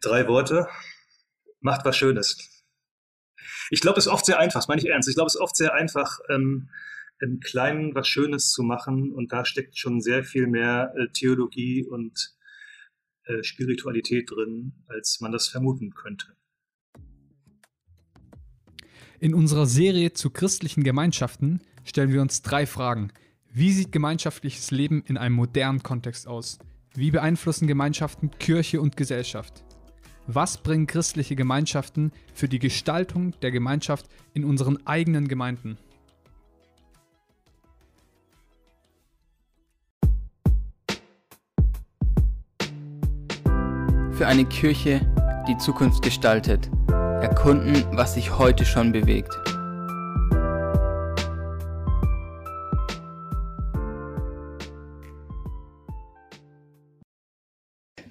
Drei Worte. Macht was Schönes. Ich glaube, es ist oft sehr einfach, das meine ich ernst. Ich glaube, es ist oft sehr einfach, ähm, im Kleinen was Schönes zu machen. Und da steckt schon sehr viel mehr äh, Theologie und äh, Spiritualität drin, als man das vermuten könnte. In unserer Serie zu christlichen Gemeinschaften stellen wir uns drei Fragen. Wie sieht gemeinschaftliches Leben in einem modernen Kontext aus? Wie beeinflussen Gemeinschaften Kirche und Gesellschaft? Was bringen christliche Gemeinschaften für die Gestaltung der Gemeinschaft in unseren eigenen Gemeinden? Für eine Kirche, die Zukunft gestaltet. Erkunden, was sich heute schon bewegt.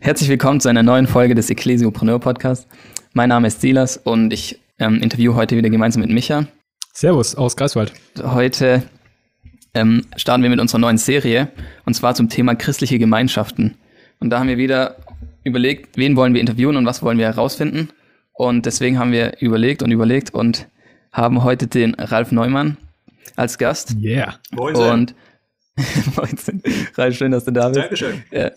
Herzlich willkommen zu einer neuen Folge des Ecclesiopreneur Podcast. Mein Name ist Silas und ich ähm, interviewe heute wieder gemeinsam mit Micha. Servus aus Greifswald. Heute ähm, starten wir mit unserer neuen Serie und zwar zum Thema christliche Gemeinschaften. Und da haben wir wieder überlegt, wen wollen wir interviewen und was wollen wir herausfinden. Und deswegen haben wir überlegt und überlegt und haben heute den Ralf Neumann als Gast. Yeah. Moin. Und Moin. Ralf, schön, dass du da bist. Dankeschön. Ja,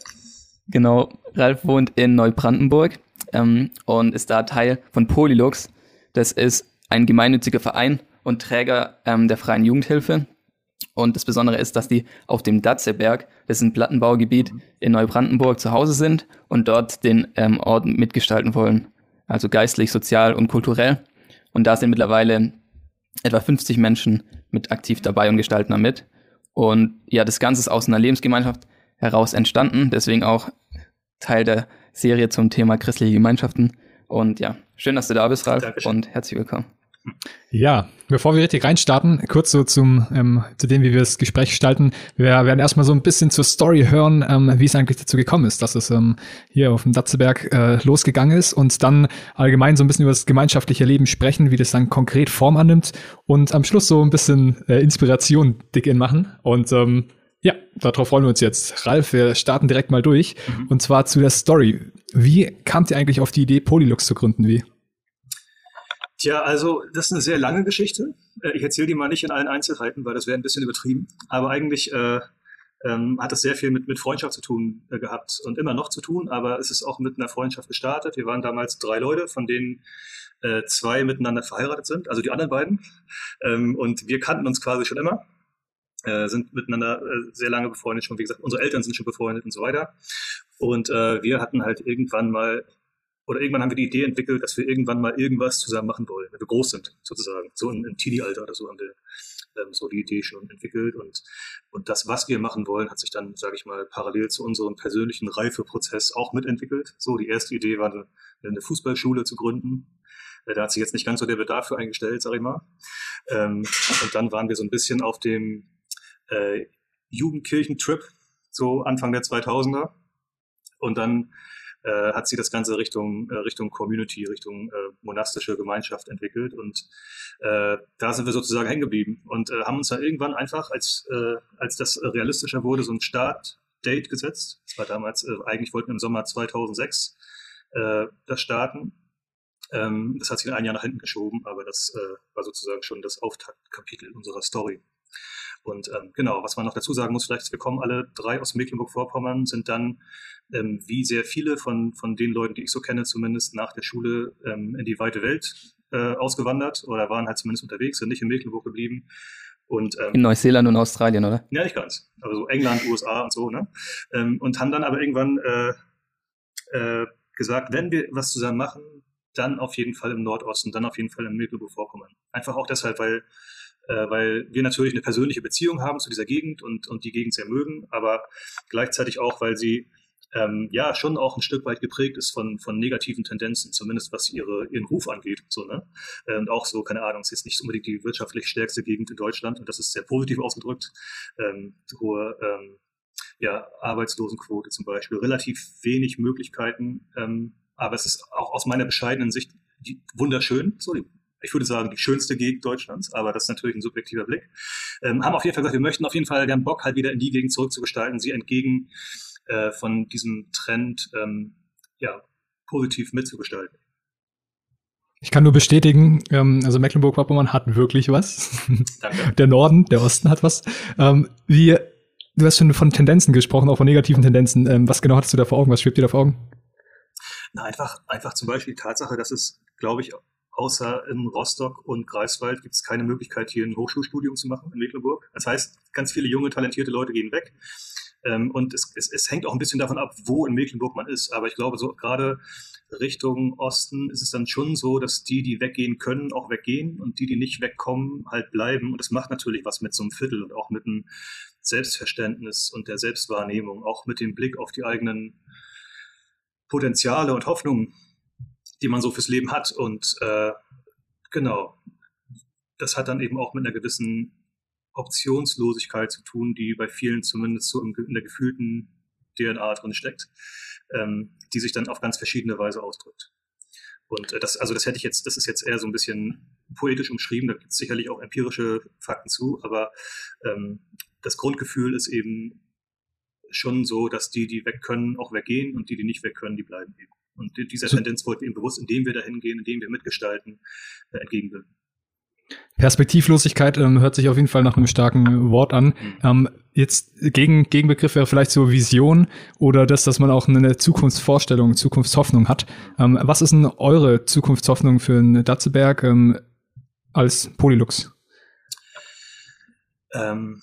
genau. Ralf wohnt in Neubrandenburg ähm, und ist da Teil von Polylux. Das ist ein gemeinnütziger Verein und Träger ähm, der Freien Jugendhilfe. Und das Besondere ist, dass die auf dem Datzeberg, das ist ein Plattenbaugebiet in Neubrandenburg, zu Hause sind und dort den ähm, Ort mitgestalten wollen. Also geistlich, sozial und kulturell. Und da sind mittlerweile etwa 50 Menschen mit aktiv dabei und gestalten damit. Und ja, das Ganze ist aus einer Lebensgemeinschaft heraus entstanden, deswegen auch Teil der Serie zum Thema christliche Gemeinschaften. Und ja, schön, dass du da bist, Ralf, Dankeschön. und herzlich willkommen. Ja, bevor wir richtig reinstarten, kurz so zum ähm, zu dem, wie wir das Gespräch gestalten. Wir werden erstmal so ein bisschen zur Story hören, ähm, wie es eigentlich dazu gekommen ist, dass es ähm, hier auf dem Datzeberg äh, losgegangen ist und dann allgemein so ein bisschen über das gemeinschaftliche Leben sprechen, wie das dann konkret Form annimmt und am Schluss so ein bisschen äh, Inspiration dick in machen. Und ähm, ja, darauf freuen wir uns jetzt. Ralf, wir starten direkt mal durch. Und zwar zu der Story. Wie kamt ihr eigentlich auf die Idee, Polylux zu gründen? Wie? Tja, also das ist eine sehr lange Geschichte. Äh, Ich erzähle die mal nicht in allen Einzelheiten, weil das wäre ein bisschen übertrieben. Aber eigentlich äh, ähm, hat das sehr viel mit, mit Freundschaft zu tun äh, gehabt und immer noch zu tun. Aber es ist auch mit einer Freundschaft gestartet. Wir waren damals drei Leute, von denen äh, zwei miteinander verheiratet sind, also die anderen beiden. Ähm, und wir kannten uns quasi schon immer. Äh, sind miteinander äh, sehr lange befreundet schon, wie gesagt, unsere Eltern sind schon befreundet und so weiter. Und äh, wir hatten halt irgendwann mal oder irgendwann haben wir die Idee entwickelt, dass wir irgendwann mal irgendwas zusammen machen wollen, wenn wir groß sind, sozusagen. So im, im Teenie-Alter oder so haben wir ähm, so die Idee schon entwickelt. Und, und das, was wir machen wollen, hat sich dann, sage ich mal, parallel zu unserem persönlichen Reifeprozess auch mitentwickelt. So, die erste Idee war, eine, eine Fußballschule zu gründen. Äh, Da hat sich jetzt nicht ganz so der Bedarf für eingestellt, sag ich mal. Ähm, und dann waren wir so ein bisschen auf dem äh, Jugendkirchentrip, so Anfang der 2000er. Und dann äh, hat sie das Ganze Richtung, äh, Richtung Community, Richtung äh, monastische Gemeinschaft entwickelt. Und äh, da sind wir sozusagen hängen geblieben und äh, haben uns dann irgendwann einfach, als, äh, als das realistischer wurde, so ein Startdate gesetzt. Das war damals, äh, eigentlich wollten wir im Sommer 2006 äh, das starten. Ähm, das hat sich ein Jahr nach hinten geschoben, aber das äh, war sozusagen schon das Auftaktkapitel unserer Story. Und ähm, genau, was man noch dazu sagen muss, vielleicht, wir kommen alle drei aus Mecklenburg-Vorpommern, sind dann, ähm, wie sehr viele von, von den Leuten, die ich so kenne, zumindest nach der Schule ähm, in die weite Welt äh, ausgewandert oder waren halt zumindest unterwegs, sind nicht in Mecklenburg geblieben. Und, ähm, In Neuseeland und Australien, oder? ja, nicht ganz. Also so England, USA und so, ne? Ähm, und haben dann aber irgendwann äh, äh, gesagt, wenn wir was zusammen machen, dann auf jeden Fall im Nordosten, dann auf jeden Fall in Mecklenburg-Vorpommern. Einfach auch deshalb, weil, äh, weil wir natürlich eine persönliche Beziehung haben zu dieser Gegend und, und die Gegend sehr mögen, aber gleichzeitig auch, weil sie ähm, ja schon auch ein Stück weit geprägt ist von, von negativen Tendenzen, zumindest was ihre, ihren Ruf angeht. So, ne? Und auch so, keine Ahnung, es ist nicht unbedingt die wirtschaftlich stärkste Gegend in Deutschland und das ist sehr positiv ausgedrückt. Ähm, hohe ähm, ja, Arbeitslosenquote zum Beispiel, relativ wenig Möglichkeiten, ähm, aber es ist auch aus meiner bescheidenen Sicht die, wunderschön. So, die, ich würde sagen, die schönste Gegend Deutschlands, aber das ist natürlich ein subjektiver Blick. Ähm, haben auf jeden Fall gesagt, wir möchten auf jeden Fall, wir haben Bock, halt wieder in die Gegend zurückzugestalten, sie entgegen äh, von diesem Trend, ähm, ja, positiv mitzugestalten. Ich kann nur bestätigen, ähm, also Mecklenburg-Vorpommern hat wirklich was. Danke. Der Norden, der Osten hat was. Ähm, wie, du hast schon von Tendenzen gesprochen, auch von negativen Tendenzen. Ähm, was genau hattest du da vor Augen? Was schwebt dir da vor Augen? Na, einfach, einfach zum Beispiel die Tatsache, dass es, glaube ich, außer in Rostock und Greifswald gibt es keine Möglichkeit, hier ein Hochschulstudium zu machen in Mecklenburg. Das heißt, ganz viele junge, talentierte Leute gehen weg. Ähm, und es, es, es hängt auch ein bisschen davon ab, wo in Mecklenburg man ist. Aber ich glaube, so gerade Richtung Osten ist es dann schon so, dass die, die weggehen können, auch weggehen und die, die nicht wegkommen, halt bleiben. Und das macht natürlich was mit so einem Viertel und auch mit dem Selbstverständnis und der Selbstwahrnehmung, auch mit dem Blick auf die eigenen Potenziale und Hoffnungen, die man so fürs Leben hat. Und äh, genau, das hat dann eben auch mit einer gewissen Optionslosigkeit zu tun, die bei vielen zumindest so in, der gefühlten DNA drin steckt, ähm, die sich dann auf ganz verschiedene Weise ausdrückt. Und äh, das, also das hätte ich jetzt, das ist jetzt eher so ein bisschen poetisch umschrieben, da gibt es sicherlich auch empirische Fakten zu, aber ähm, das Grundgefühl ist eben schon so, dass die, die weg können, auch weggehen und die, die nicht weg können, die bleiben eben. Und dieser Tendenz wollten wir eben bewusst, indem wir dahin gehen, indem wir mitgestalten, äh, entgegenwirken. Perspektivlosigkeit ähm, hört sich auf jeden Fall nach einem starken Wort an. Mhm. Ähm, jetzt gegen, Gegenbegriff wäre vielleicht so Vision oder das, dass man auch eine Zukunftsvorstellung, Zukunftshoffnung hat. Ähm, was ist denn eure Zukunftshoffnung für einen Datzeberg ähm, als Polylux? Ähm,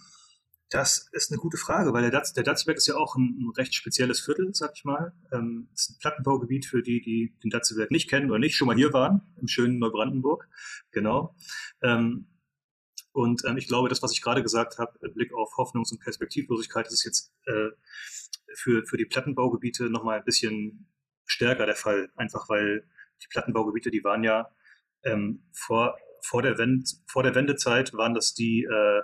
das ist eine gute Frage, weil der, Datz, der Datzelberg ist ja auch ein, ein, recht spezielles Viertel, sag ich mal. Ähm, ist ein Plattenbaugebiet für die, die den Datzelberg nicht kennen oder nicht schon mal hier waren, im schönen Neubrandenburg. Genau. Ähm, und ähm, ich glaube, das, was ich gerade gesagt habe, Blick auf Hoffnungs- und Perspektivlosigkeit, das ist jetzt äh, für, für die Plattenbaugebiete nochmal ein bisschen stärker der Fall. Einfach weil die Plattenbaugebiete, die waren ja ähm, vor, vor, der Wend, vor der Wendezeit, waren das die äh,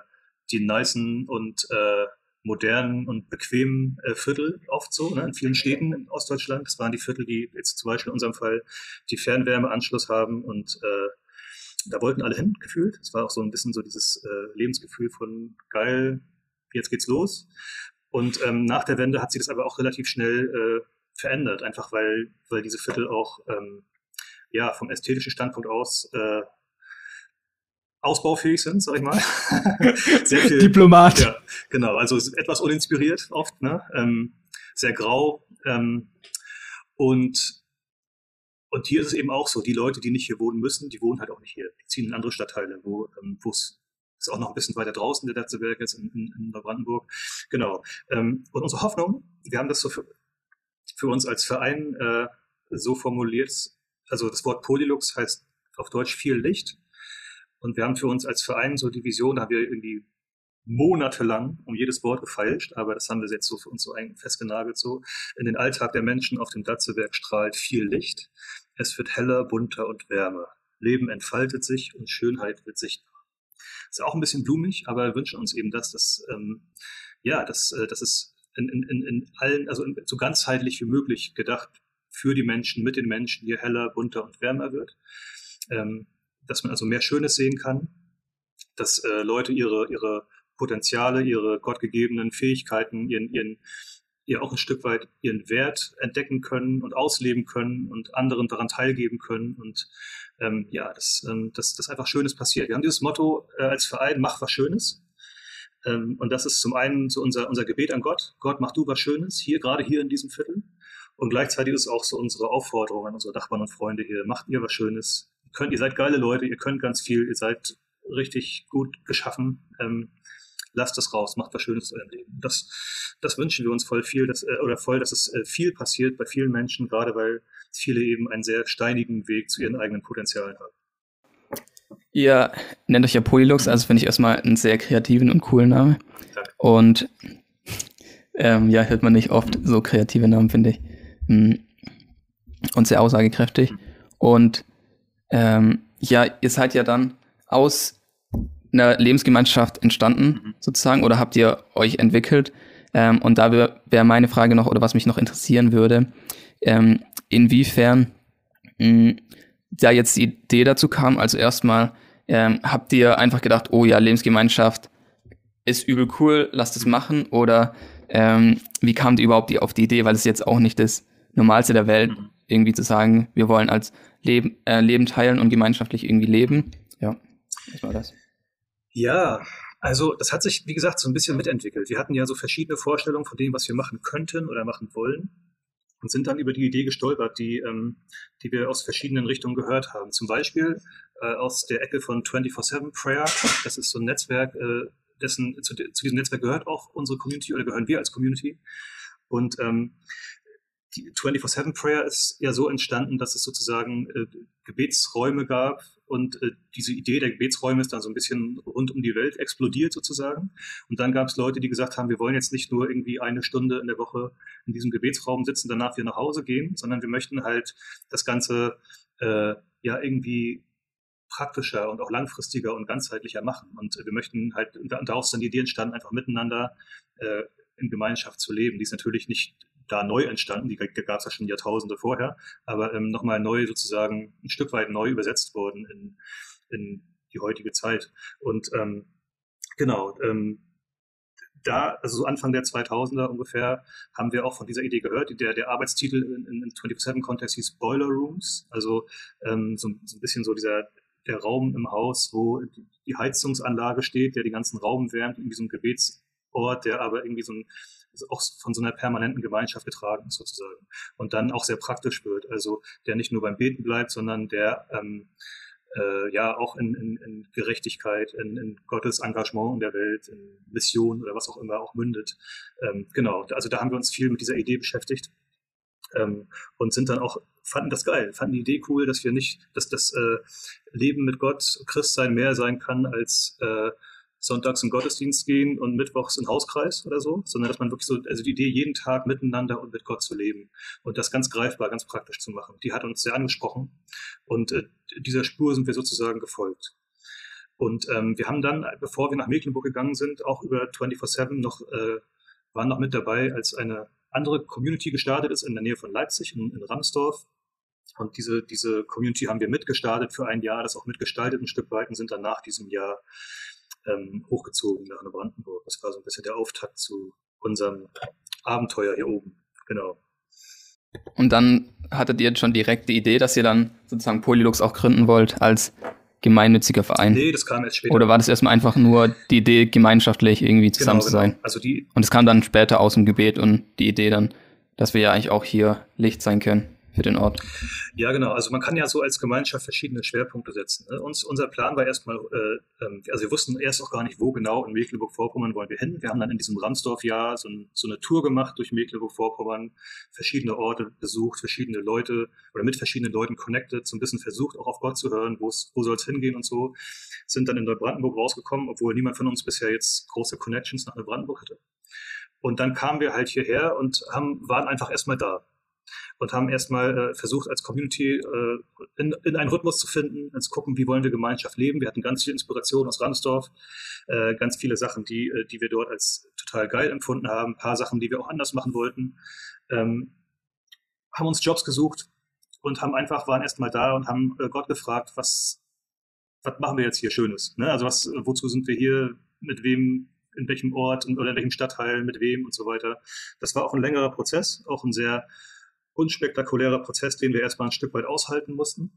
die nicen und äh, modernen und bequemen äh, Viertel oft so, ne, in vielen Städten in Ostdeutschland. Das waren die Viertel, die jetzt zum Beispiel in unserem Fall die Fernwärmeanschluss haben und äh, da wollten alle hin, gefühlt. Es war auch so ein bisschen so dieses äh, Lebensgefühl von geil, jetzt geht's los. Und ähm, nach der Wende hat sich das aber auch relativ schnell äh, verändert, einfach weil, weil diese Viertel auch ähm, ja, vom ästhetischen Standpunkt aus äh, ausbaufähig sind, sag ich mal. sehr viel, Diplomat. Ja, genau. Also etwas uninspiriert oft, ne? Ähm, sehr grau. Ähm, und, und hier ist es eben auch so, die Leute, die nicht hier wohnen müssen, die wohnen halt auch nicht hier. Die ziehen in andere Stadtteile, wo ähm, es ist auch noch ein bisschen weiter draußen, der Datzeberg ist in, in, in Neubrandenburg. Genau. Ähm, und unsere Hoffnung, wir haben das so für, für uns als Verein äh, so formuliert, also das Wort Polylux heißt auf Deutsch viel Licht. Und wir haben für uns als Verein so die Vision, da haben wir irgendwie monatelang um jedes Wort gefeilscht, aber das haben wir jetzt so für uns so festgenagelt, so in den Alltag der Menschen auf dem Datzelwerk strahlt viel Licht. Es wird heller, bunter und wärmer. Leben entfaltet sich und Schönheit wird sichtbar. Ist auch ein bisschen blumig, aber wir wünschen uns eben, dass das, ähm, ja, dass, äh, dass es in, in, in allen, also in, so ganzheitlich wie möglich gedacht für die Menschen, mit den Menschen hier heller, bunter und wärmer wird. Ähm, dass man also mehr Schönes sehen kann, dass äh, Leute ihre, ihre Potenziale, ihre gottgegebenen Fähigkeiten, ihren, ihren, ihr auch ein Stück weit ihren Wert entdecken können und ausleben können und anderen daran teilgeben können und ähm, ja, dass, ähm, dass, dass einfach Schönes passiert. Wir haben dieses Motto äh, als Verein, mach was Schönes. Ähm, und das ist zum einen so unser, unser Gebet an Gott. Gott, mach du was Schönes, hier, gerade hier in diesem Viertel. Und gleichzeitig ist es auch so unsere Aufforderung an unsere Nachbarn und Freunde hier, macht ihr was Schönes, könnt, ihr seid geile Leute, ihr könnt ganz viel, ihr seid richtig gut geschaffen. Ähm, lasst das raus, macht was Schönes zu eurem Leben. Das, das wünschen wir uns voll viel, dass, äh, oder voll, dass es äh, viel passiert bei vielen Menschen, gerade weil viele eben einen sehr steinigen Weg zu ihren eigenen Potenzialen haben. Ihr nennt euch ja Polylux, also finde ich erstmal einen sehr kreativen und coolen Namen. Danke. Und ähm, ja, hört man nicht oft so kreative Namen, finde ich. Hm. Und sehr aussagekräftig. Mhm. Und ähm, ja, ihr seid ja dann aus einer Lebensgemeinschaft entstanden, mhm. sozusagen, oder habt ihr euch entwickelt? Ähm, und da wäre wär meine Frage noch, oder was mich noch interessieren würde, ähm, inwiefern mh, hm, da jetzt die Idee dazu kam, also erstmal ähm, habt ihr einfach gedacht, oh ja, Lebensgemeinschaft ist übel cool, lasst es machen, oder ähm, wie kamt ihr überhaupt die, auf die Idee, weil es jetzt auch nicht das Normalste der Welt mhm irgendwie zu sagen, wir wollen als Leben, äh, Leben teilen und gemeinschaftlich irgendwie leben. Ja, das war das. Ja, also das hat sich, wie gesagt, so ein bisschen mitentwickelt. Wir hatten ja so verschiedene Vorstellungen von dem, was wir machen könnten oder machen wollen und sind dann über die Idee gestolpert, die, ähm, die wir aus verschiedenen Richtungen gehört haben. Zum Beispiel äh, aus der Ecke von 24-7 Prayer. Das ist so ein Netzwerk, äh, dessen, zu, zu, diesem Netzwerk gehört auch unsere Community oder gehören wir als Community. Und ähm, die 24-7 Prayer ist ja so entstanden, dass es sozusagen äh, Gebetsräume gab und äh, diese Idee der Gebetsräume ist dann so ein bisschen rund um die Welt explodiert sozusagen. Und dann gab es Leute, die gesagt haben, wir wollen jetzt nicht nur irgendwie eine Stunde in der Woche in diesem Gebetsraum sitzen, danach wieder nach Hause gehen, sondern wir möchten halt das Ganze äh, ja irgendwie praktischer und auch langfristiger und ganzheitlicher machen. Und wir möchten halt, daraus dann die Idee entstanden, einfach miteinander äh, in Gemeinschaft zu leben. Die ist natürlich nicht da neu entstanden, die gab es ja schon Jahrtausende vorher, aber ähm, nochmal neu sozusagen ein Stück weit neu übersetzt worden in, in die heutige Zeit. Und ähm, genau, ähm, da, also so Anfang der 2000er ungefähr, haben wir auch von dieser Idee gehört. Der, der Arbeitstitel in, in 24-7-Kontext hieß Boiler Rooms, also ähm, so, so ein bisschen so dieser der Raum im Haus, wo die Heizungsanlage steht, der den ganzen Raum wärmt, irgendwie so ein Gebetsort, der aber irgendwie so ein auch von so einer permanenten Gemeinschaft getragen ist sozusagen. Und dann auch sehr praktisch wird. Also der nicht nur beim Beten bleibt, sondern der ähm, äh, ja auch in, in, in Gerechtigkeit, in, in Gottes Engagement in der Welt, in Mission oder was auch immer auch mündet. Ähm, genau, also da haben wir uns viel mit dieser Idee beschäftigt. Ähm, und sind dann auch, fanden das geil, fanden die Idee cool, dass wir nicht, dass das äh, Leben mit Gott, Christsein mehr sein kann als äh, sonntags im Gottesdienst gehen und mittwochs im Hauskreis oder so, sondern dass man wirklich so, also die Idee, jeden Tag miteinander und mit Gott zu leben und das ganz greifbar, ganz praktisch zu machen, die hat uns sehr angesprochen und äh, dieser Spur sind wir sozusagen gefolgt. Und ähm, wir haben dann, bevor wir nach Mecklenburg gegangen sind, auch über 24-7 noch, äh, waren noch mit dabei, als eine andere Community gestartet ist in der Nähe von Leipzig, in, in Ramsdorf. Und diese, diese Community haben wir mitgestartet für ein Jahr, das auch mitgestaltet ein Stück weit und sind dann nach diesem Jahr ähm, hochgezogen nach Brandenburg. Das war so ein bisschen der Auftakt zu unserem Abenteuer hier oben. Genau. Und dann hattet ihr schon direkt die Idee, dass ihr dann sozusagen Polylux auch gründen wollt als gemeinnütziger Verein? Nee, das kam erst später. Oder war das erstmal einfach nur die Idee, gemeinschaftlich irgendwie zusammen genau, zu sein? Genau. Also die und es kam dann später aus dem Gebet und die Idee dann, dass wir ja eigentlich auch hier Licht sein können für den Ort. Ja, genau. Also man kann ja so als Gemeinschaft verschiedene Schwerpunkte setzen. Ne? Uns, unser Plan war erstmal, äh, ähm, also wir wussten erst auch gar nicht, wo genau in Mecklenburg-Vorpommern wollen wir hin. Wir haben dann in diesem Ramsdorf-Jahr so, ein, so, eine Tour gemacht durch Mecklenburg-Vorpommern, verschiedene Orte besucht, verschiedene Leute oder mit verschiedenen Leuten connected, so ein bisschen versucht, auch auf Gott zu hören, wo soll es hingehen und so. Sind dann in Neubrandenburg rausgekommen, obwohl niemand von uns bisher jetzt große Connections nach Neubrandenburg hatte. Und dann kamen wir halt hierher und haben, waren einfach erstmal da und haben erstmal äh, versucht, als Community äh, in, in einen Rhythmus zu finden, zu gucken, wie wollen wir Gemeinschaft leben. Wir hatten ganz viel Inspiration aus Ramsdorf, äh, ganz viele Sachen, die, äh, die wir dort als total geil empfunden haben, ein paar Sachen, die wir auch anders machen wollten. Ähm, haben uns Jobs gesucht und haben einfach, waren erstmal da und haben äh, Gott gefragt, was, was machen wir jetzt hier Schönes? Ne? Also was, wozu sind wir hier, mit wem in welchem Ort oder in welchem Stadtteil, mit wem und so weiter. Das war auch ein längerer Prozess, auch ein sehr unspektakulärer Prozess, den wir erstmal ein Stück weit aushalten mussten.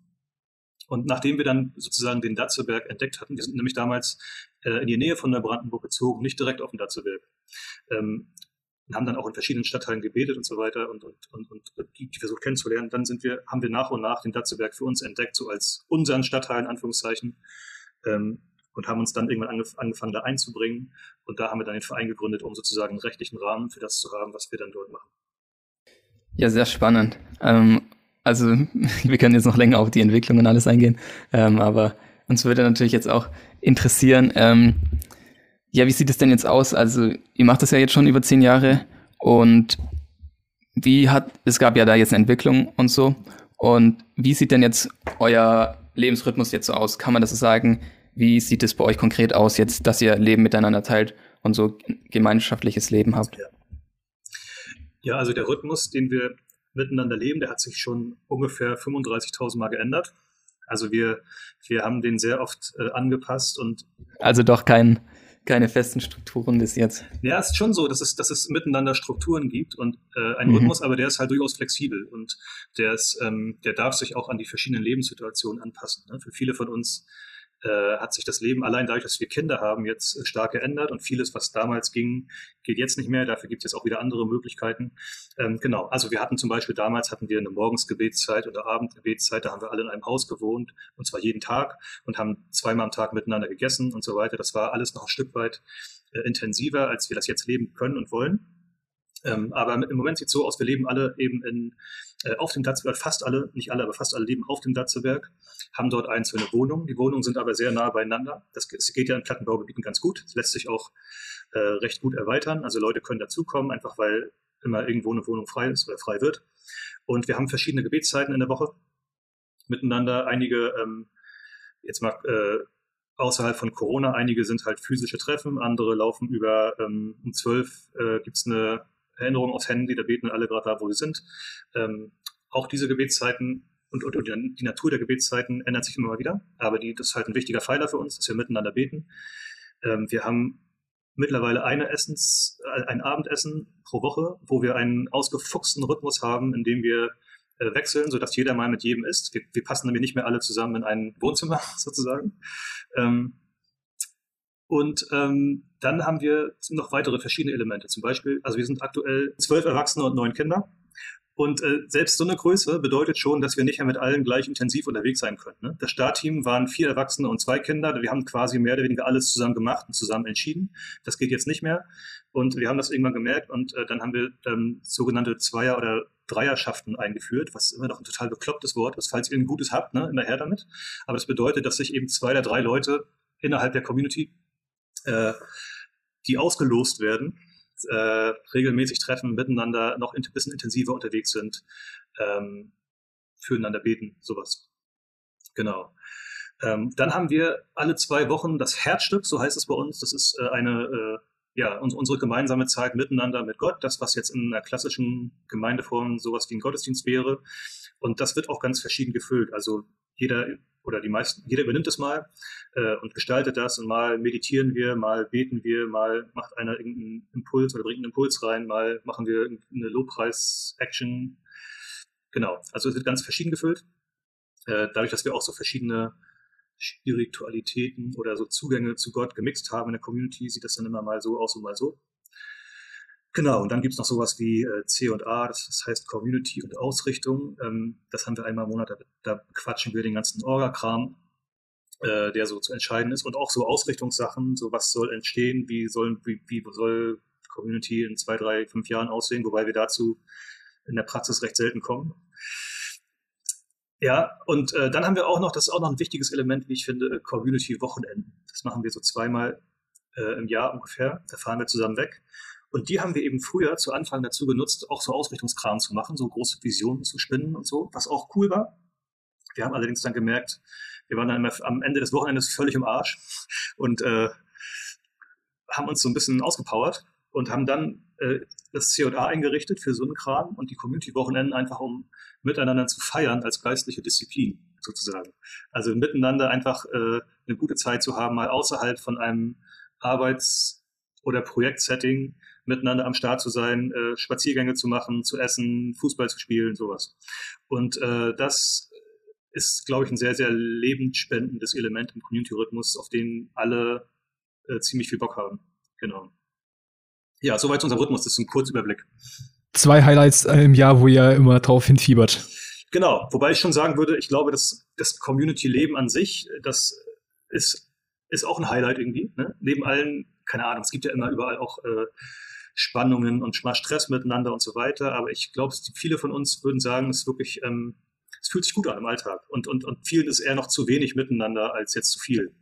Und nachdem wir dann sozusagen den Datzelberg entdeckt hatten, wir sind nämlich damals äh, in die Nähe von Neubrandenburg gezogen, nicht direkt auf den Datzelberg, ähm, und haben dann auch in verschiedenen Stadtteilen gebetet und so weiter und, und, und, und die, die versucht kennenzulernen. Dann sind wir, haben wir nach und nach den Datzelberg für uns entdeckt, so als unseren Stadtteil in Anführungszeichen. Ähm, und haben uns dann irgendwann angef angefangen, da einzubringen. Und da haben wir dann den Verein gegründet, um sozusagen einen rechtlichen Rahmen für das zu haben, was wir dann dort machen. Ja, sehr spannend. Ähm, also wir können jetzt noch länger auf die Entwicklung und alles eingehen, ähm, aber uns würde natürlich jetzt auch interessieren, ähm, ja, wie sieht es denn jetzt aus? Also ihr macht das ja jetzt schon über zehn Jahre und wie hat, es gab ja da jetzt eine Entwicklung und so und wie sieht denn jetzt euer Lebensrhythmus jetzt so aus? Kann man das so sagen? Wie sieht es bei euch konkret aus jetzt, dass ihr Leben miteinander teilt und so gemeinschaftliches Leben habt? Ja. Ja, also der Rhythmus, den wir miteinander leben, der hat sich schon ungefähr 35.000 Mal geändert. Also wir, wir haben den sehr oft äh, angepasst und also doch kein keine festen Strukturen bis jetzt. Ja, es ist schon so, dass es, dass es miteinander Strukturen gibt und äh, ein mhm. Rhythmus, aber der ist halt durchaus flexibel und der ist, ähm, der darf sich auch an die verschiedenen Lebenssituationen anpassen. Ne? Für viele von uns äh, hat sich das Leben allein dadurch, dass wir Kinder haben, jetzt stark geändert und vieles, was damals ging, geht jetzt nicht mehr. Dafür gibt es jetzt auch wieder andere Möglichkeiten. Ähm, genau, also wir hatten zum Beispiel damals hatten wir eine Morgensgebetszeit oder Abendgebetszeit, da haben wir alle in einem Haus gewohnt und zwar jeden Tag und haben zweimal am Tag miteinander gegessen und so weiter. Das war alles noch ein Stück weit äh, intensiver, als wir das jetzt leben können und wollen. Ähm, aber im Moment sieht es so aus, wir leben alle eben in, auf dem Datzelberg, fast alle, nicht alle, aber fast alle leben auf dem Datzelberg, haben dort einzelne Wohnungen. Die Wohnungen sind aber sehr nah beieinander. Das, das geht ja in Plattenbaugebieten ganz gut. Das lässt sich auch äh, recht gut erweitern. Also Leute können dazukommen, einfach weil immer irgendwo eine Wohnung frei ist oder frei wird. Und wir haben verschiedene Gebetszeiten in der Woche miteinander. Einige, ähm, jetzt mal äh, außerhalb von Corona, einige sind halt physische Treffen, andere laufen über ähm, um zwölf äh, gibt es eine Erinnerung aufs Handy, da beten alle gerade da, wo sie sind. Ähm, auch diese Gebetszeiten und, und, und, die Natur der Gebetszeiten ändert sich immer wieder, aber die, das ist halt ein wichtiger Pfeiler für uns, dass wir miteinander beten. Ähm, wir haben mittlerweile eine Essens, äh, ein Abendessen pro Woche, wo wir einen ausgefuchsten Rhythmus haben, in dem wir äh, wechseln, sodass jeder mal mit jedem isst. Wir, wir passen nämlich nicht mehr alle zusammen in ein Wohnzimmer sozusagen. Ähm, und ähm, dann haben wir noch weitere verschiedene Elemente. Zum Beispiel, also wir sind aktuell zwölf Erwachsene und neun Kinder. Und äh, selbst so eine Größe bedeutet schon, dass wir nicht mehr mit allen gleich intensiv unterwegs sein können. Ne? Das Startteam waren vier Erwachsene und zwei Kinder. Wir haben quasi mehr oder weniger alles zusammen gemacht und zusammen entschieden. Das geht jetzt nicht mehr. Und wir haben das irgendwann gemerkt und äh, dann haben wir ähm, sogenannte Zweier- oder Dreierschaften eingeführt, was immer noch ein total beklopptes Wort ist, falls ihr ein gutes habt, ne, immer her damit. Aber das bedeutet, dass sich eben zwei oder drei Leute innerhalb der Community äh, die ausgelost werden, äh, regelmäßig treffen, miteinander noch ein bisschen intensiver unterwegs sind, ähm, füreinander beten, sowas. Genau. Ähm, dann haben wir alle zwei Wochen das Herzstück, so heißt es bei uns. Das ist äh, eine, äh, ja, uns, unsere gemeinsame Zeit miteinander mit Gott. Das, was jetzt in einer klassischen Gemeindeform sowas wie ein Gottesdienst wäre. Und das wird auch ganz verschieden gefüllt. Also jeder oder die meisten, jeder übernimmt es mal äh, und gestaltet das und mal meditieren wir, mal beten wir, mal macht einer irgendeinen Impuls oder bringt einen Impuls rein, mal machen wir eine Lobpreis-Action. Genau, also es wird ganz verschieden gefüllt. Äh, dadurch, dass wir auch so verschiedene Spiritualitäten oder so Zugänge zu Gott gemixt haben in der Community, sieht das dann immer mal so aus und mal so. Genau, und dann gibt's noch sowas wie äh, C und A, das, das heißt Community und Ausrichtung. Ähm, das haben wir einmal im Monat, da, da quatschen wir den ganzen Orga-Kram, äh, der so zu entscheiden ist und auch so Ausrichtungssachen, so was soll entstehen, wie, sollen, wie, wie soll Community in zwei, drei, fünf Jahren aussehen, wobei wir dazu in der Praxis recht selten kommen. Ja, und äh, dann haben wir auch noch, das ist auch noch ein wichtiges Element, wie ich finde, Community-Wochenenden. Das machen wir so zweimal äh, im Jahr ungefähr. Da fahren wir zusammen weg und die haben wir eben früher zu Anfang dazu genutzt, auch so Ausrichtungskram zu machen, so große Visionen zu spinnen und so, was auch cool war. Wir haben allerdings dann gemerkt, wir waren dann am Ende des Wochenendes völlig im Arsch und äh, haben uns so ein bisschen ausgepowert und haben dann äh, das C&A eingerichtet für so einen Kram und die Community-Wochenenden einfach, um miteinander zu feiern als geistliche Disziplin sozusagen. Also miteinander einfach äh, eine gute Zeit zu haben, mal außerhalb von einem Arbeits- oder Projektsetting miteinander am Start zu sein, äh, Spaziergänge zu machen, zu essen, Fußball zu spielen, sowas. Und äh, das ist, glaube ich, ein sehr, sehr lebensspendendes Element im Community-Rhythmus, auf den alle äh, ziemlich viel Bock haben. Genau. Ja, soweit unser Rhythmus, das ist ein Kurzüberblick. Zwei Highlights im Jahr, wo ihr immer drauf hinfiebert. Genau, wobei ich schon sagen würde, ich glaube, dass das Community-Leben an sich, das ist, ist auch ein Highlight irgendwie. Ne? Neben allen, keine Ahnung, es gibt ja immer überall auch äh, Spannungen und Stress miteinander und so weiter. Aber ich glaube, viele von uns würden sagen, es ist wirklich, ähm, es fühlt sich gut an im Alltag. Und, und, und vielen ist eher noch zu wenig miteinander als jetzt zu viel.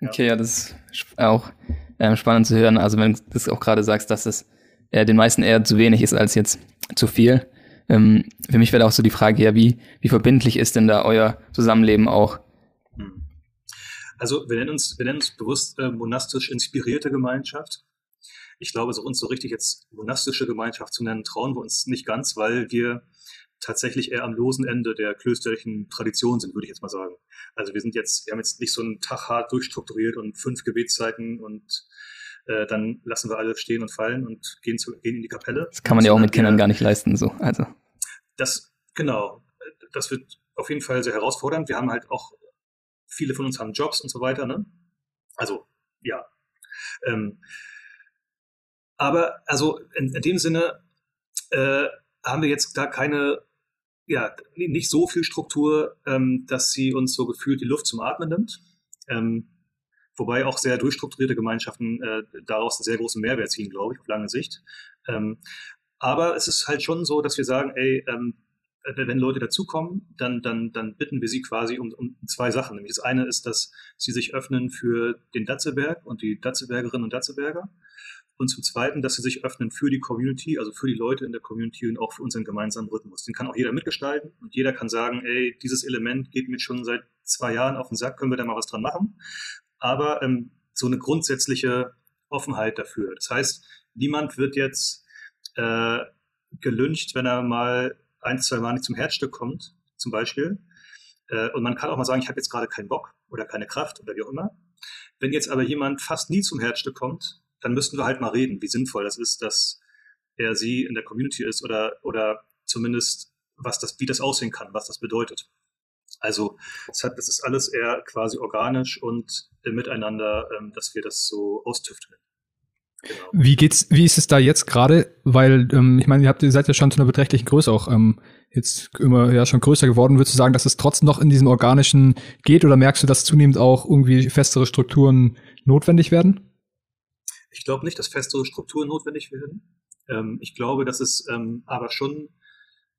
Ja. Okay, ja, das ist auch ähm, spannend zu hören. Also wenn du auch gerade sagst, dass es äh, den meisten eher zu wenig ist als jetzt zu viel. Ähm, für mich wäre auch so die Frage, ja, wie, wie verbindlich ist denn da euer Zusammenleben auch? Hm. Also wir nennen uns, wir nennen uns bewusst äh, monastisch inspirierte Gemeinschaft. Ich glaube, so uns so richtig jetzt monastische Gemeinschaft zu nennen, trauen wir uns nicht ganz, weil wir tatsächlich eher am losen Ende der klösterlichen Tradition sind, würde ich jetzt mal sagen. Also wir sind jetzt, wir haben jetzt nicht so einen Tag hart durchstrukturiert und fünf Gebetszeiten und äh, dann lassen wir alle stehen und fallen und gehen, zu, gehen in die Kapelle. Das kann man ja auch mit Kindern gar nicht leisten, so. Also. Das, genau. Das wird auf jeden Fall sehr herausfordernd. Wir haben halt auch, viele von uns haben Jobs und so weiter, ne? Also, ja. Ähm, aber, also, in, in dem Sinne, äh, haben wir jetzt da keine, ja, nicht so viel Struktur, ähm, dass sie uns so gefühlt die Luft zum Atmen nimmt. Ähm, wobei auch sehr durchstrukturierte Gemeinschaften äh, daraus einen sehr großen Mehrwert ziehen, glaube ich, auf lange Sicht. Ähm, aber es ist halt schon so, dass wir sagen, ey, ähm, wenn Leute dazukommen, dann, dann, dann bitten wir sie quasi um, um zwei Sachen. Nämlich das eine ist, dass sie sich öffnen für den Datzeberg und die Datzebergerinnen und Datzeberger. Und zum Zweiten, dass sie sich öffnen für die Community, also für die Leute in der Community und auch für unseren gemeinsamen Rhythmus. Den kann auch jeder mitgestalten und jeder kann sagen, ey, dieses Element geht mir schon seit zwei Jahren auf den Sack, können wir da mal was dran machen. Aber ähm, so eine grundsätzliche Offenheit dafür. Das heißt, niemand wird jetzt äh, gelüncht, wenn er mal ein, zwei Mal nicht zum Herzstück kommt, zum Beispiel. Äh, und man kann auch mal sagen, ich habe jetzt gerade keinen Bock oder keine Kraft oder wie auch immer. Wenn jetzt aber jemand fast nie zum Herzstück kommt, dann müssten wir halt mal reden, wie sinnvoll das ist, dass er sie in der Community ist oder, oder zumindest, was das, wie das aussehen kann, was das bedeutet. Also das, hat, das ist alles eher quasi organisch und miteinander, ähm, dass wir das so austüfteln. Genau. Wie geht's, wie ist es da jetzt gerade? Weil, ähm, ich meine, ihr habt, ihr seid ja schon zu einer beträchtlichen Größe auch ähm, jetzt immer ja schon größer geworden. Würdest du sagen, dass es trotzdem noch in diesem Organischen geht oder merkst du, dass zunehmend auch irgendwie festere Strukturen notwendig werden? Ich glaube nicht, dass festere Strukturen notwendig werden. Ähm, ich glaube, dass es ähm, aber schon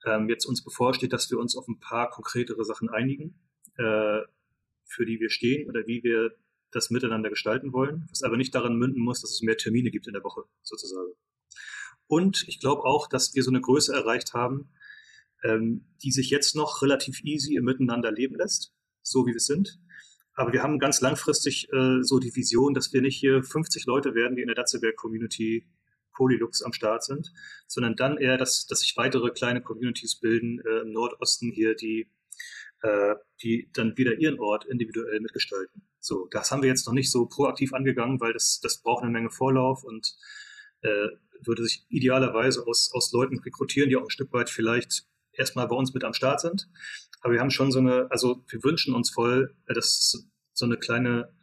ähm, jetzt uns bevorsteht, dass wir uns auf ein paar konkretere Sachen einigen, äh, für die wir stehen oder wie wir das miteinander gestalten wollen, was aber nicht daran münden muss, dass es mehr Termine gibt in der Woche sozusagen. Und ich glaube auch, dass wir so eine Größe erreicht haben, ähm, die sich jetzt noch relativ easy im Miteinander leben lässt, so wie wir sind. Aber wir haben ganz langfristig äh, so die Vision, dass wir nicht hier 50 Leute werden, die in der Datzelberg-Community Polylux am Start sind, sondern dann eher, dass, dass sich weitere kleine Communities bilden äh, im Nordosten hier, die, äh, die dann wieder ihren Ort individuell mitgestalten. So, das haben wir jetzt noch nicht so proaktiv angegangen, weil das, das braucht eine Menge Vorlauf und äh, würde sich idealerweise aus, aus Leuten rekrutieren, die auch ein Stück weit vielleicht erstmal bei uns mit am Start sind. Aber wir haben schon so eine, also wir wünschen uns voll, äh, dass so eine kleine,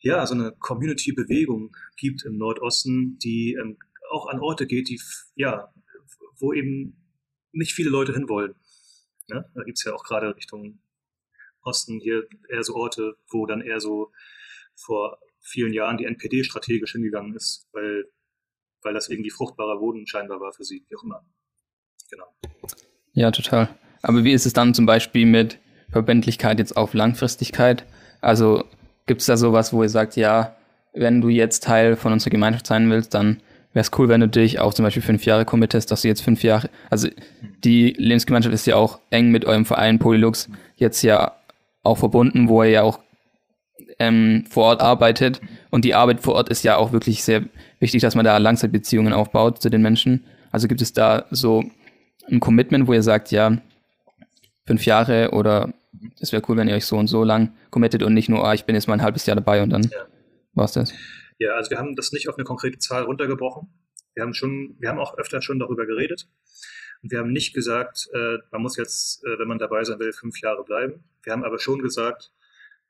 ja, so eine Community-Bewegung gibt im Nordosten, die ähm, auch an Orte geht, die, ja, wo eben nicht viele Leute hinwollen. Ne? Da gibt's ja auch gerade Richtung Osten hier eher so Orte, wo dann eher so vor vielen Jahren die NPD strategisch hingegangen ist, weil, weil das irgendwie fruchtbarer Boden scheinbar war für sie, wie auch immer. Genau. Ja, total. Aber wie ist es dann zum Beispiel mit Verbindlichkeit jetzt auf Langfristigkeit? Also gibt es da sowas, wo ihr sagt, ja, wenn du jetzt Teil von unserer Gemeinschaft sein willst, dann wäre es cool, wenn du dich auch zum Beispiel fünf Jahre committest, dass du jetzt fünf Jahre, also die Lebensgemeinschaft ist ja auch eng mit eurem Verein Polylux jetzt ja auch verbunden, wo er ja auch ähm, vor Ort arbeitet. Und die Arbeit vor Ort ist ja auch wirklich sehr wichtig, dass man da Langzeitbeziehungen aufbaut zu den Menschen. Also gibt es da so ein Commitment, wo ihr sagt, ja, fünf Jahre oder es wäre cool, wenn ihr euch so und so lang committet und nicht nur, ah, ich bin jetzt mal ein halbes Jahr dabei und dann ja. war's das. Ja, also wir haben das nicht auf eine konkrete Zahl runtergebrochen. Wir haben schon, wir haben auch öfter schon darüber geredet. Und wir haben nicht gesagt, äh, man muss jetzt, äh, wenn man dabei sein will, fünf Jahre bleiben. Wir haben aber schon gesagt,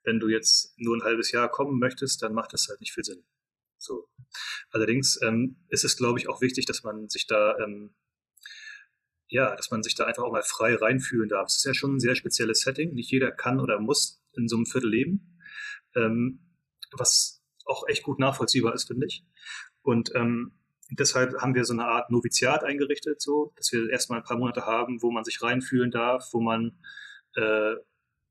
wenn du jetzt nur ein halbes Jahr kommen möchtest, dann macht das halt nicht viel Sinn. So. Allerdings ähm, ist es, glaube ich, auch wichtig, dass man sich da, ähm, ja, dass man sich da einfach auch mal frei reinfühlen darf. Es ist ja schon ein sehr spezielles Setting. Nicht jeder kann oder muss in so einem Viertel leben, ähm, was auch echt gut nachvollziehbar ist, finde ich. Und ähm, deshalb haben wir so eine Art Noviziat eingerichtet, so, dass wir erstmal ein paar Monate haben, wo man sich reinfühlen darf, wo man äh,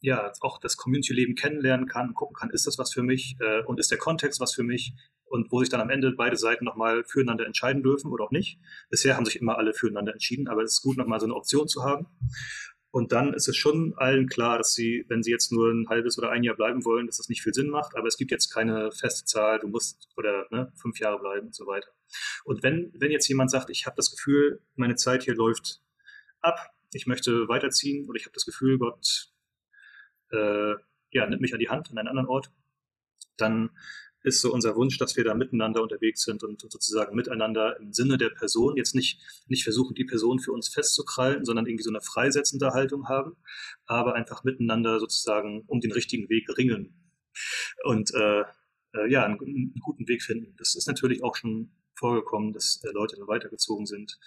ja auch das Community-Leben kennenlernen kann, gucken kann, ist das was für mich äh, und ist der Kontext was für mich und wo sich dann am Ende beide Seiten nochmal füreinander entscheiden dürfen oder auch nicht. Bisher haben sich immer alle füreinander entschieden, aber es ist gut, nochmal so eine Option zu haben. Und dann ist es schon allen klar, dass sie, wenn sie jetzt nur ein halbes oder ein Jahr bleiben wollen, dass das nicht viel Sinn macht. Aber es gibt jetzt keine feste Zahl, du musst oder ne, fünf Jahre bleiben und so weiter. Und wenn, wenn jetzt jemand sagt, ich habe das Gefühl, meine Zeit hier läuft ab, ich möchte weiterziehen oder ich habe das Gefühl, Gott äh, ja, nimmt mich an die Hand an einen anderen Ort, dann ist so unser Wunsch, dass wir da miteinander unterwegs sind und sozusagen miteinander im Sinne der Person jetzt nicht, nicht versuchen, die Person für uns festzukrallen, sondern irgendwie so eine freisetzende Haltung haben, aber einfach miteinander sozusagen um den richtigen Weg ringeln und äh, äh, ja, einen, einen, guten Weg finden. Das ist natürlich auch schon vorgekommen, dass äh, Leute dann weitergezogen sind,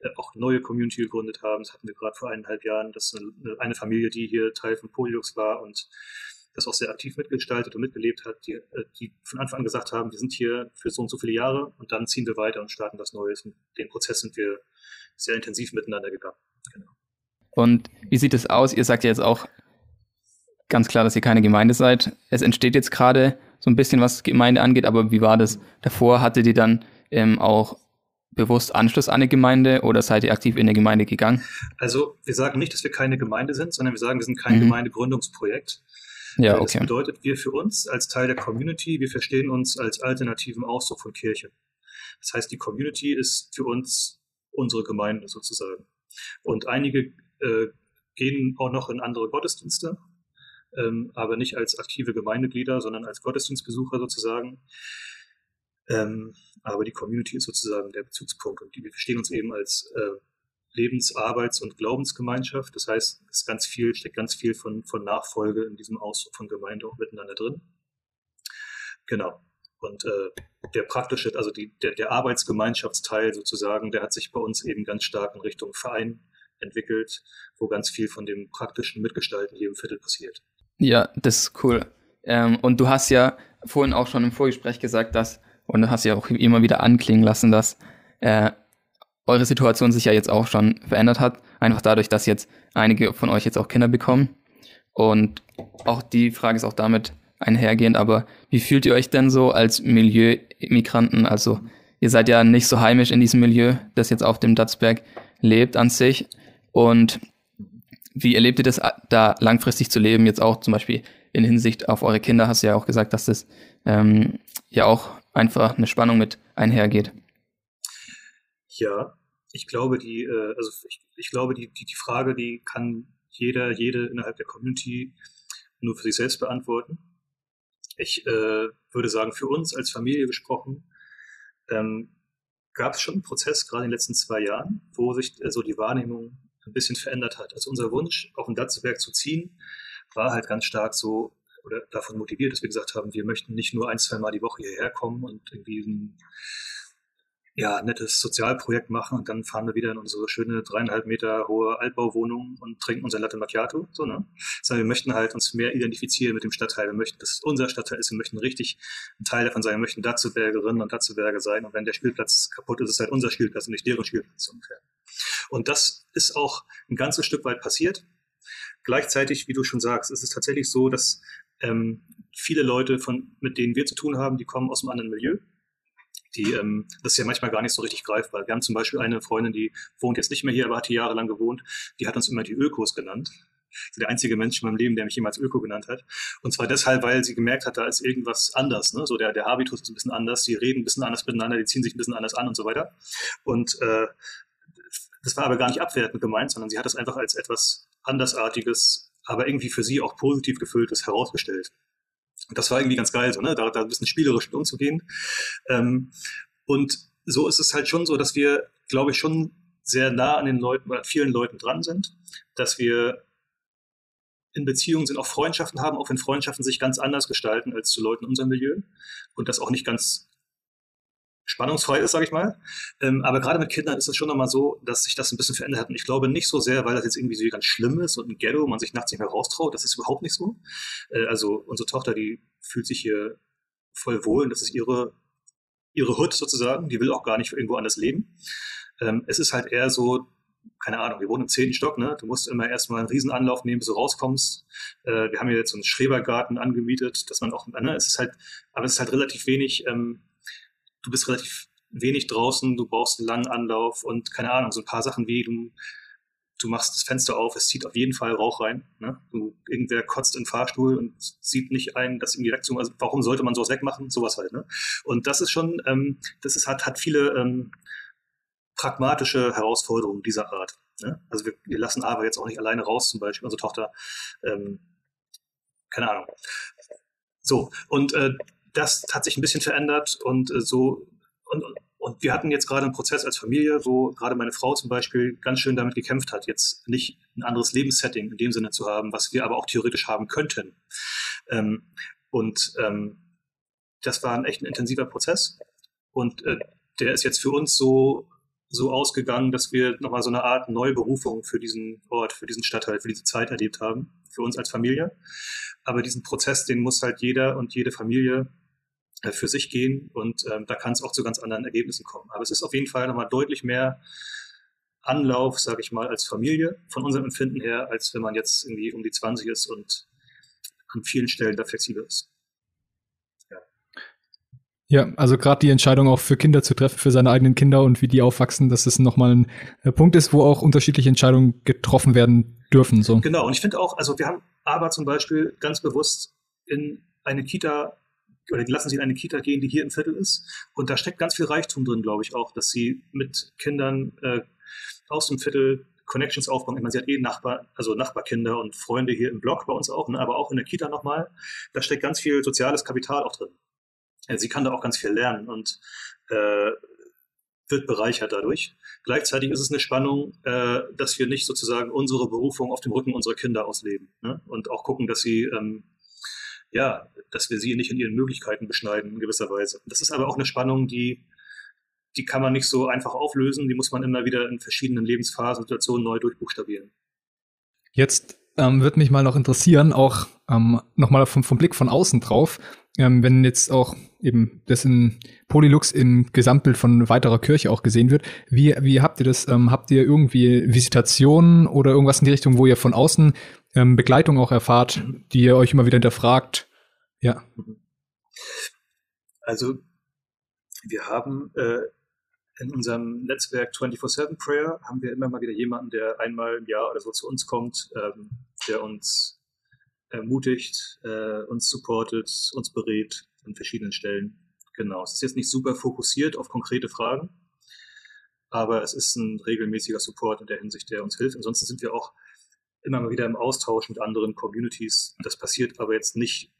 äh, auch neue Community gegründet haben. Das hatten wir gerade vor eineinhalb Jahren, dass eine, eine Familie, die hier Teil von Polylux war und das auch sehr aktiv mitgestaltet und mitgelebt hat, die, äh, die von Anfang an gesagt haben, wir sind hier für so und so viele Jahre und dann ziehen wir weiter und starten was Neues. Und den Prozess sind wir sehr intensiv miteinander gegangen. Genau. Und wie sieht es aus? Ihr sagt ja jetzt auch ganz klar, dass ihr keine Gemeinde seid. Es entsteht jetzt gerade so ein bisschen, was Gemeinde angeht, aber wie war das davor? Hattet ihr dann ähm, auch bewusst Anschluss an eine Gemeinde oder seid ihr aktiv in eine Gemeinde gegangen? Also wir sagen nicht, dass wir keine Gemeinde sind, sondern wir sagen, wir sind kein mhm. Gemeindegründungsprojekt. Ja, okay. Das bedeutet, wir für uns als Teil der Community, wir verstehen uns als alternativen Ausdruck von Kirche. Das heißt, die Community ist für uns unsere Gemeinde sozusagen. Und einige äh, gehen auch noch in andere Gottesdienste, ähm, aber nicht als aktive Gemeindeglieder, sondern als Gottesdienstbesucher sozusagen. Ähm, aber die Community ist sozusagen der Bezugspunkt und die, wir verstehen uns eben als äh, Lebens-, Arbeits- und Glaubensgemeinschaft. Das heißt, es ganz viel, steckt ganz viel von, von Nachfolge in diesem Ausdruck von Gemeinde auch miteinander drin. Genau. Und äh, der praktische, also die, der, der Arbeitsgemeinschaftsteil sozusagen, der hat sich bei uns eben ganz stark in Richtung Verein entwickelt, wo ganz viel von dem praktischen Mitgestalten hier im Viertel passiert. Ja, das ist cool. Ähm, und du hast ja vorhin auch schon im Vorgespräch gesagt, dass, und du hast ja auch immer wieder anklingen lassen, dass äh, eure Situation sich ja jetzt auch schon verändert hat. Einfach dadurch, dass jetzt einige von euch jetzt auch Kinder bekommen. Und auch die Frage ist auch damit einhergehend, aber wie fühlt ihr euch denn so als Milieu-Immigranten? Also ihr seid ja nicht so heimisch in diesem Milieu, das jetzt auf dem Datzberg lebt an sich. Und wie erlebt ihr das, da langfristig zu leben, jetzt auch zum Beispiel in Hinsicht auf eure Kinder? Hast du ja auch gesagt, dass das ähm, ja auch einfach eine Spannung mit einhergeht. Ja, ich glaube, die, äh, also ich, ich glaube, die, die, die Frage, die kann jeder, jede innerhalb der Community nur für sich selbst beantworten. Ich äh, würde sagen, für uns als Familie gesprochen, ähm, gab es schon einen Prozess, gerade in den letzten zwei Jahren, wo sich äh, so also die Wahrnehmung ein bisschen verändert hat. Also unser Wunsch, auf ein Datzelberg zu ziehen, war halt ganz stark so oder davon motiviert, dass wir gesagt haben, wir möchten nicht nur ein, zwei Mal die Woche hierher kommen und irgendwie ein ja, nettes Sozialprojekt machen und dann fahren wir wieder in unsere schöne dreieinhalb Meter hohe Altbauwohnung und trinken unser Latte Macchiato, so, ne? Sondern wir möchten halt uns mehr identifizieren mit dem Stadtteil. Wir möchten, dass es unser Stadtteil ist. Wir möchten richtig ein Teil davon sein. Wir möchten Datzelbergerinnen und Datzelberger sein. Und wenn der Spielplatz kaputt ist, ist es halt unser Spielplatz und nicht deren Spielplatz ungefähr. Und das ist auch ein ganzes Stück weit passiert. Gleichzeitig, wie du schon sagst, ist es tatsächlich so, dass ähm, viele Leute, von, mit denen wir zu tun haben, die kommen aus einem anderen Milieu die, ähm, das ist ja manchmal gar nicht so richtig greifbar. Wir haben zum Beispiel eine Freundin, die wohnt jetzt nicht mehr hier, aber hat hier jahrelang gewohnt. Die hat uns immer die Ökos genannt. Also der einzige Mensch in meinem Leben, der mich jemals Öko genannt hat. Und zwar deshalb, weil sie gemerkt hat, da ist irgendwas anders. Ne? So der, der Habitus ist ein bisschen anders, die reden ein bisschen anders miteinander, die ziehen sich ein bisschen anders an und so weiter. Und äh, das war aber gar nicht abwertend gemeint, sondern sie hat das einfach als etwas andersartiges, aber irgendwie für sie auch positiv gefülltes herausgestellt. Das war irgendwie ganz geil, so, ne? da, da ein bisschen spielerisch mit umzugehen. Ähm, und so ist es halt schon so, dass wir, glaube ich, schon sehr nah an den Leuten, an vielen Leuten dran sind, dass wir in Beziehungen sind, auch Freundschaften haben, auch wenn Freundschaften sich ganz anders gestalten als zu Leuten in unserem Milieu und das auch nicht ganz spannungsfrei ist, sage ich mal. Ähm, aber gerade mit Kindern ist es schon nochmal so, dass sich das ein bisschen verändert hat. Und ich glaube nicht so sehr, weil das jetzt irgendwie so ganz schlimm ist und ein Ghetto, man sich nachts nicht mehr raustraut. Das ist überhaupt nicht so. Äh, also unsere Tochter, die fühlt sich hier voll wohl und das ist ihre, ihre Hut sozusagen. Die will auch gar nicht irgendwo anders leben. Ähm, es ist halt eher so, keine Ahnung, wir wohnen im zehnten Stock, ne? Du musst immer erstmal einen Riesenanlauf nehmen, bis du rauskommst. Äh, wir haben hier jetzt so einen Schrebergarten angemietet, dass man auch, ne, es ist halt, aber es ist halt relativ wenig, ähm, du bist relativ wenig draußen, du brauchst einen langen Anlauf und keine Ahnung, so ein paar Sachen wie du, du machst das Fenster auf, es zieht auf jeden Fall Rauch rein. Ne? Du, irgendwer kotzt im Fahrstuhl und sieht nicht ein, dass irgendwie Reaktion, also warum sollte man sowas wegmachen? Sowas halt. Ne? Und das ist schon, ähm, das ist, hat, hat viele ähm, pragmatische Herausforderungen dieser Art. Ne? Also wir, wir lassen Ava jetzt auch nicht alleine raus, zum Beispiel unsere Tochter. Ähm, keine Ahnung. So, und äh, das hat sich ein bisschen verändert und äh, so und, und wir hatten jetzt gerade einen Prozess als Familie, wo gerade meine Frau zum Beispiel ganz schön damit gekämpft hat, jetzt nicht ein anderes Lebenssetting in dem Sinne zu haben, was wir aber auch theoretisch haben könnten. Ähm, und ähm, das war ein echt ein intensiver Prozess. Und äh, der ist jetzt für uns so, so ausgegangen, dass wir nochmal so eine Art Neuberufung für diesen Ort, für diesen Stadtteil, für diese Zeit erlebt haben, für uns als Familie. Aber diesen Prozess, den muss halt jeder und jede Familie für sich gehen und ähm, da kann es auch zu ganz anderen Ergebnissen kommen. Aber es ist auf jeden Fall nochmal deutlich mehr Anlauf, sage ich mal, als Familie von unserem Empfinden her, als wenn man jetzt irgendwie um die 20 ist und an vielen Stellen da flexibel ist. Ja, also gerade die Entscheidung auch für Kinder zu treffen, für seine eigenen Kinder und wie die aufwachsen, dass es nochmal ein äh, Punkt ist, wo auch unterschiedliche Entscheidungen getroffen werden dürfen. So. Genau, und ich finde auch, also wir haben aber zum Beispiel ganz bewusst in eine Kita oder die lassen sie in eine Kita gehen, die hier im Viertel ist. Und da steckt ganz viel Reichtum drin, glaube ich auch, dass sie mit Kindern äh, aus dem Viertel Connections aufbauen. Ich meine, sie hat eh Nachbar, also Nachbarkinder und Freunde hier im Blog bei uns auch, ne, aber auch in der Kita nochmal. Da steckt ganz viel soziales Kapital auch drin. Ja, sie kann da auch ganz viel lernen und äh, wird bereichert dadurch. Gleichzeitig ist es eine Spannung, äh, dass wir nicht sozusagen unsere Berufung auf dem Rücken unserer Kinder ausleben ne? und auch gucken, dass sie ähm, ja, dass wir sie nicht in ihren Möglichkeiten beschneiden in gewisser Weise. Das ist aber auch eine Spannung, die, die kann man nicht so einfach auflösen. Die muss man immer wieder in verschiedenen Lebensphasen, Situationen neu durchbuchstabieren. Jetzt ähm, wird mich mal noch interessieren, auch ähm, nochmal vom, vom Blick von außen drauf, ähm, wenn jetzt auch eben das in Polylux im Gesamtbild von weiterer Kirche auch gesehen wird. Wie, wie habt ihr das? Ähm, habt ihr irgendwie Visitationen oder irgendwas in die Richtung, wo ihr von außen ähm, Begleitung auch erfahrt, die ihr euch immer wieder hinterfragt? Ja. Also wir haben äh, in unserem Netzwerk 24-7 Prayer haben wir immer mal wieder jemanden, der einmal im Jahr oder so zu uns kommt, ähm, der uns ermutigt, äh, uns supportet, uns berät an verschiedenen Stellen. Genau. Es ist jetzt nicht super fokussiert auf konkrete Fragen, aber es ist ein regelmäßiger Support in der Hinsicht, der uns hilft. Ansonsten sind wir auch immer mal wieder im Austausch mit anderen Communities. Das passiert aber jetzt nicht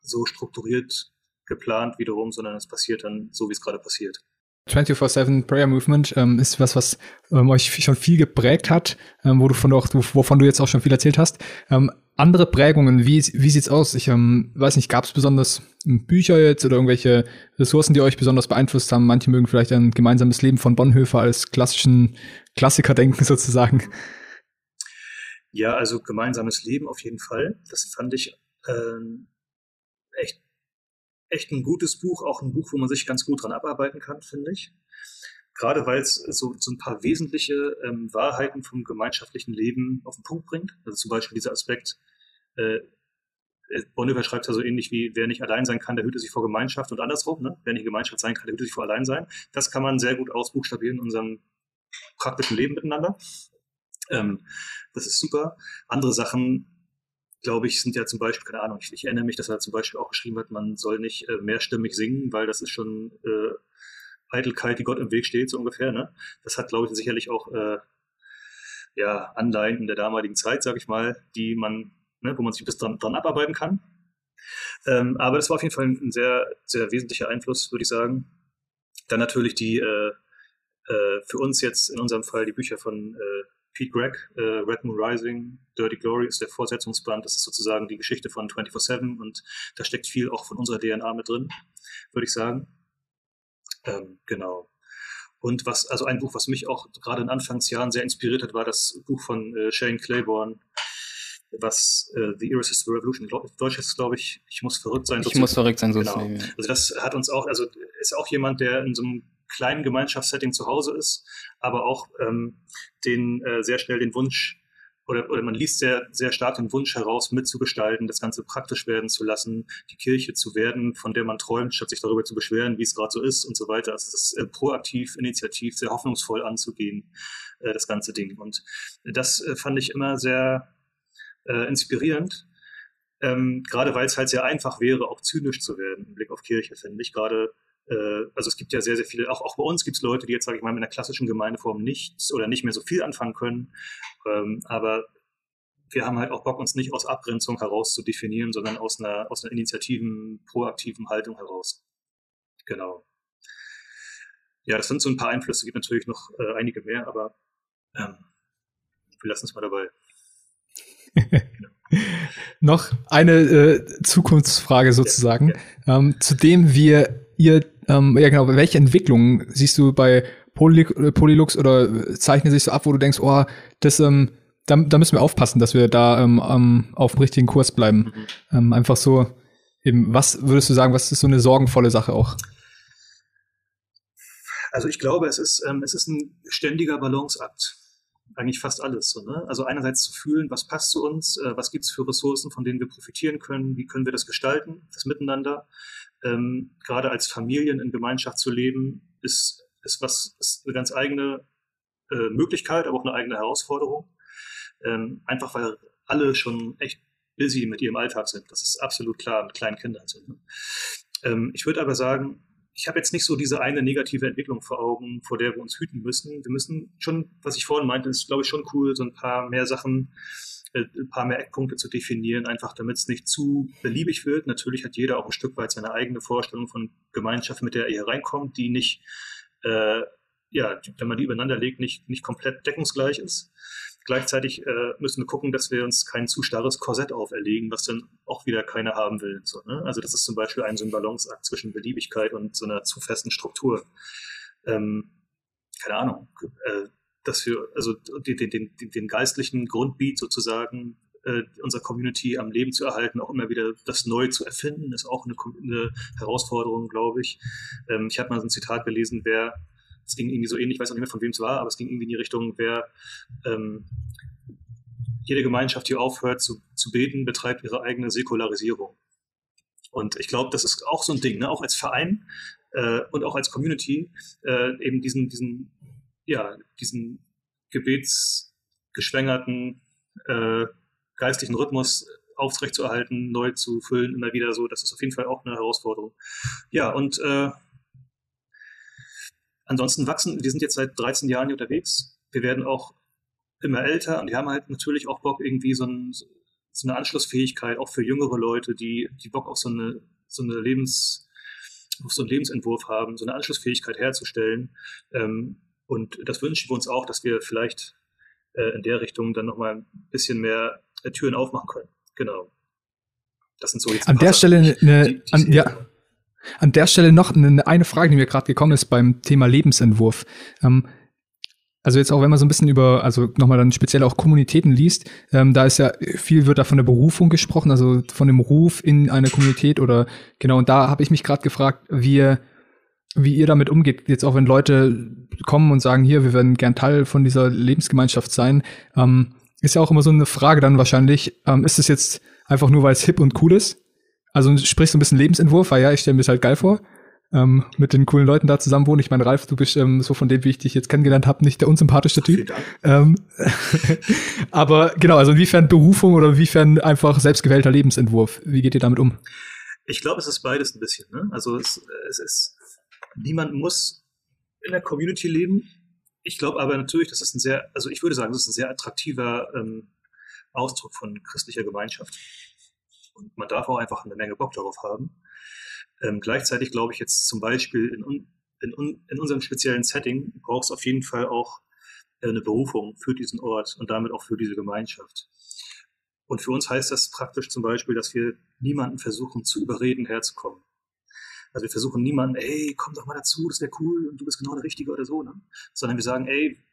so strukturiert geplant wiederum, sondern es passiert dann so, wie es gerade passiert. 24-7 Prayer Movement ähm, ist was, was ähm, euch schon viel geprägt hat, ähm, wo du von wovon du jetzt auch schon viel erzählt hast. Ähm, andere Prägungen, wie, wie sieht's aus? Ich ähm, weiß nicht, gab es besonders Bücher jetzt oder irgendwelche Ressourcen, die euch besonders beeinflusst haben? Manche mögen vielleicht ein gemeinsames Leben von Bonhoeffer als klassischen Klassiker denken sozusagen. Ja, also gemeinsames Leben auf jeden Fall. Das fand ich ähm, echt, echt ein gutes Buch, auch ein Buch, wo man sich ganz gut dran abarbeiten kann, finde ich. Gerade weil es so, so ein paar wesentliche ähm, Wahrheiten vom gemeinschaftlichen Leben auf den Punkt bringt. Also zum Beispiel dieser Aspekt, äh, äh Bonhoeffer schreibt ja so ähnlich wie, wer nicht allein sein kann, der hüte sich vor Gemeinschaft und andersrum, ne? wer nicht Gemeinschaft sein kann, der hüte sich vor allein sein. Das kann man sehr gut ausbuchstabieren in unserem praktischen Leben miteinander. Ähm, das ist super. Andere Sachen, glaube ich, sind ja zum Beispiel, keine Ahnung, ich, ich, erinnere mich, dass er zum Beispiel auch geschrieben hat, man soll nicht äh, mehrstimmig singen, weil das ist schon äh, Eitelkeit, die Gott im Weg steht, so ungefähr. Ne? Das hat, glaube ich, sicherlich auch äh, ja, Anleihen in der damaligen Zeit, sage ich mal, die man, ne, wo man sich bis dran, dran abarbeiten kann. Ähm, aber das war auf jeden Fall ein sehr, sehr wesentlicher Einfluss, würde ich sagen. Dann natürlich die äh, äh, für uns jetzt in unserem Fall die Bücher von äh, Pete Gregg, äh, Red Moon Rising, Dirty Glory ist der Fortsetzungsband. Das ist sozusagen die Geschichte von 24-7 und da steckt viel auch von unserer DNA mit drin, würde ich sagen. Ähm, genau. Und was, also ein Buch, was mich auch gerade in Anfangsjahren sehr inspiriert hat, war das Buch von äh, Shane Claiborne, was äh, The Irresistible Revolution, glaub, Deutsch ist, glaube ich, ich muss verrückt sein. Ich muss verrückt sein, so genau. Ja. Also das hat uns auch, also ist auch jemand, der in so einem kleinen Gemeinschaftssetting zu Hause ist, aber auch ähm, den äh, sehr schnell den Wunsch oder, oder man liest sehr, sehr stark den Wunsch heraus, mitzugestalten, das Ganze praktisch werden zu lassen, die Kirche zu werden, von der man träumt, statt sich darüber zu beschweren, wie es gerade so ist und so weiter. Also das äh, proaktiv, initiativ, sehr hoffnungsvoll anzugehen, äh, das ganze Ding. Und das äh, fand ich immer sehr äh, inspirierend, ähm, gerade weil es halt sehr einfach wäre, auch zynisch zu werden im Blick auf Kirche, finde ich. Gerade also es gibt ja sehr, sehr viele, auch, auch bei uns gibt es Leute, die jetzt, sage ich mal, mit einer klassischen Gemeindeform nichts oder nicht mehr so viel anfangen können. Ähm, aber wir haben halt auch Bock, uns nicht aus Abgrenzung heraus zu definieren, sondern aus einer, aus einer initiativen, proaktiven Haltung heraus. Genau. Ja, das sind so ein paar Einflüsse, gibt natürlich noch äh, einige mehr, aber ähm, wir lassen es mal dabei. genau. noch eine äh, Zukunftsfrage sozusagen, ja, ja. Ähm, zu dem wir ihr, ähm, ja genau, welche Entwicklungen siehst du bei Poly äh, Polylux oder zeichnet sich so ab, wo du denkst, oh, das ähm, da, da müssen wir aufpassen, dass wir da ähm, auf dem richtigen Kurs bleiben. Mhm. Ähm, einfach so, eben, was würdest du sagen, was ist so eine sorgenvolle Sache auch? Also ich glaube, es ist, ähm, es ist ein ständiger Balanceakt. Eigentlich fast alles. So, ne? Also einerseits zu fühlen, was passt zu uns, äh, was gibt es für Ressourcen, von denen wir profitieren können, wie können wir das gestalten, das Miteinander. Ähm, gerade als Familien in Gemeinschaft zu leben, ist, ist was, ist eine ganz eigene äh, Möglichkeit, aber auch eine eigene Herausforderung. Ähm, einfach weil alle schon echt busy mit ihrem Alltag sind. Das ist absolut klar, mit kleinen Kindern sind. Ne? Ähm, ich würde aber sagen, ich habe jetzt nicht so diese eine negative Entwicklung vor Augen, vor der wir uns hüten müssen. Wir müssen schon, was ich vorhin meinte, ist, glaube ich, schon cool, so ein paar mehr Sachen, äh, ein paar mehr Eckpunkte zu definieren, einfach damit es nicht zu beliebig wird. Natürlich hat jeder auch ein Stück weit seine eigene Vorstellung von Gemeinschaft, mit der er hier reinkommt, die nicht, äh, ja, wenn man die übereinander legt, nicht, nicht komplett deckungsgleich ist. Gleichzeitig äh, müssen wir gucken, dass wir uns kein zu starres Korsett auferlegen, was dann auch wieder keiner haben will. So, ne? Also das ist zum Beispiel ein so ein Balanceakt zwischen Beliebigkeit und so einer zu festen Struktur. Ähm, keine Ahnung, äh, dass wir also den, den, den, geistlichen Grundbeat sozusagen äh, unserer Community am Leben zu erhalten, auch immer wieder das neu zu erfinden, ist auch eine, eine Herausforderung, glaube ich. Ähm, ich habe mal so ein Zitat gelesen, wer es ging irgendwie so ähnlich, ich weiß auch nicht mehr, von wem es war, aber es ging irgendwie in die Richtung, wer ähm, jede Gemeinschaft, die aufhört zu, zu beten, betreibt ihre eigene Säkularisierung. Und ich glaube, das ist auch so ein Ding, ne? auch als Verein äh, und auch als Community, äh, eben diesen, diesen, ja, diesen gebetsgeschwängerten äh, geistlichen Rhythmus aufrechtzuerhalten, neu zu füllen, immer wieder so. Das ist auf jeden Fall auch eine Herausforderung. Ja, und äh, Ansonsten wachsen, wir sind jetzt seit 13 Jahren hier unterwegs. Wir werden auch immer älter und wir haben halt natürlich auch Bock, irgendwie so, ein, so eine Anschlussfähigkeit, auch für jüngere Leute, die, die Bock auf so eine, so eine Lebens, auf so einen Lebensentwurf haben, so eine Anschlussfähigkeit herzustellen. Ähm, und das wünschen wir uns auch, dass wir vielleicht äh, in der Richtung dann nochmal ein bisschen mehr äh, Türen aufmachen können. Genau. Das sind so jetzt An der Stelle eine, die, die an, ja. An der Stelle noch eine, eine Frage, die mir gerade gekommen ist beim Thema Lebensentwurf. Ähm, also jetzt auch, wenn man so ein bisschen über, also nochmal dann speziell auch Kommunitäten liest, ähm, da ist ja viel wird da von der Berufung gesprochen, also von dem Ruf in eine Kommunität oder genau. Und da habe ich mich gerade gefragt, wie wie ihr damit umgeht, jetzt auch wenn Leute kommen und sagen, hier, wir werden gern Teil von dieser Lebensgemeinschaft sein, ähm, ist ja auch immer so eine Frage dann wahrscheinlich, ähm, ist es jetzt einfach nur, weil es hip und cool ist? Also sprich so ein bisschen Lebensentwurf, weil ja, ich stelle mir das halt geil vor. Ähm, mit den coolen Leuten da zusammen wohnen. Ich meine, Ralf, du bist ähm, so von dem, wie ich dich jetzt kennengelernt habe, nicht der unsympathischste Typ. Ähm, aber genau, also inwiefern Berufung oder inwiefern einfach selbstgewählter Lebensentwurf? Wie geht ihr damit um? Ich glaube, es ist beides ein bisschen. Ne? Also es, es ist, niemand muss in der Community leben. Ich glaube aber natürlich, das ist ein sehr, also ich würde sagen, das ist ein sehr attraktiver ähm, Ausdruck von christlicher Gemeinschaft. Und man darf auch einfach eine Menge Bock darauf haben. Ähm, gleichzeitig glaube ich jetzt zum Beispiel in, in, in unserem speziellen Setting braucht es auf jeden Fall auch äh, eine Berufung für diesen Ort und damit auch für diese Gemeinschaft. Und für uns heißt das praktisch zum Beispiel, dass wir niemanden versuchen zu überreden, herzukommen. Also wir versuchen niemanden, ey, komm doch mal dazu, das wäre cool und du bist genau der Richtige oder so, ne? Sondern wir sagen, ey,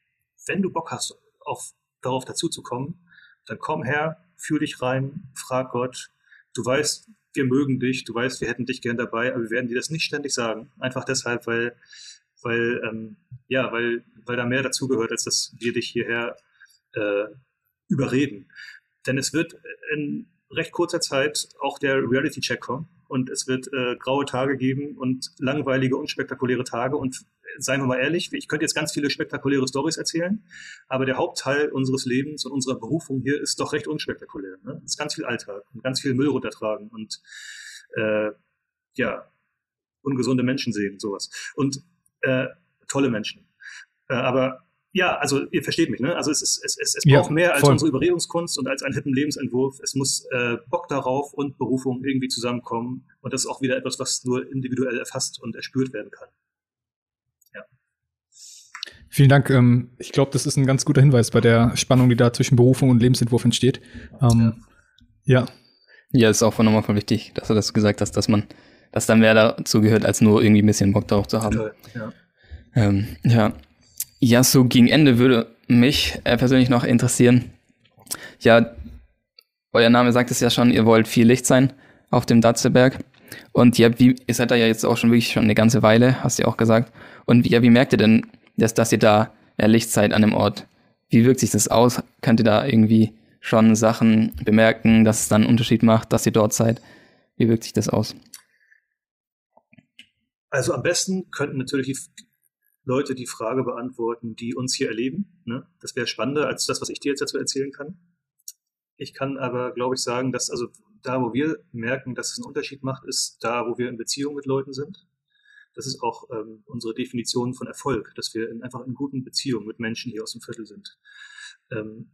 wenn du Bock hast, auf, darauf dazu zu kommen, dann komm her, fühl dich rein, frag Gott, du weißt, wir mögen dich, du weißt, wir hätten dich gern dabei, aber wir werden dir das nicht ständig sagen. Einfach deshalb, weil, weil, ähm, ja, weil, weil da mehr dazugehört, als dass wir dich hierher äh, überreden. Denn es wird in recht kurzer Zeit auch der Reality-Check kommen und es wird äh, graue Tage geben und langweilige, unspektakuläre Tage und seien wir mal ehrlich, ich könnte jetzt ganz viele spektakuläre Stories erzählen, aber der Hauptteil unseres Lebens und unserer Berufung hier ist doch recht unspektakulär. Ne? Es ist ganz viel Alltag und ganz viel Müll runtertragen und äh, ja, ungesunde Menschen sehen, sowas. Und äh, tolle Menschen. Äh, aber ja, also ihr versteht mich, ne? Also es, ist, es, es, es braucht ja, mehr als voll. unsere Überredungskunst und als einen hippen Lebensentwurf. Es muss äh, Bock darauf und Berufung irgendwie zusammenkommen. Und das ist auch wieder etwas, was nur individuell erfasst und erspürt werden kann. Ja. Vielen Dank. Ähm, ich glaube, das ist ein ganz guter Hinweis bei der Spannung, die da zwischen Berufung und Lebensentwurf entsteht. Ähm, ja. Ja, ist auch von nochmal voll wichtig, dass du das gesagt hast, dass man, dass da mehr dazu gehört, als nur irgendwie ein bisschen Bock darauf zu haben. Toll, ja. Ähm, ja. Ja, so gegen Ende würde mich äh, persönlich noch interessieren. Ja, euer Name sagt es ja schon, ihr wollt viel Licht sein auf dem Datzeberg. Und ja, wie, ihr seid da ja jetzt auch schon wirklich schon eine ganze Weile, hast du ja auch gesagt. Und ja, wie merkt ihr denn, dass, dass ihr da Licht seid an dem Ort? Wie wirkt sich das aus? Könnt ihr da irgendwie schon Sachen bemerken, dass es dann einen Unterschied macht, dass ihr dort seid? Wie wirkt sich das aus? Also am besten könnten natürlich Leute die Frage beantworten, die uns hier erleben. Ne? Das wäre spannender als das, was ich dir jetzt dazu erzählen kann. Ich kann aber, glaube ich, sagen, dass also da, wo wir merken, dass es einen Unterschied macht, ist da, wo wir in Beziehung mit Leuten sind. Das ist auch ähm, unsere Definition von Erfolg, dass wir in, einfach in guten Beziehungen mit Menschen hier aus dem Viertel sind. Ähm,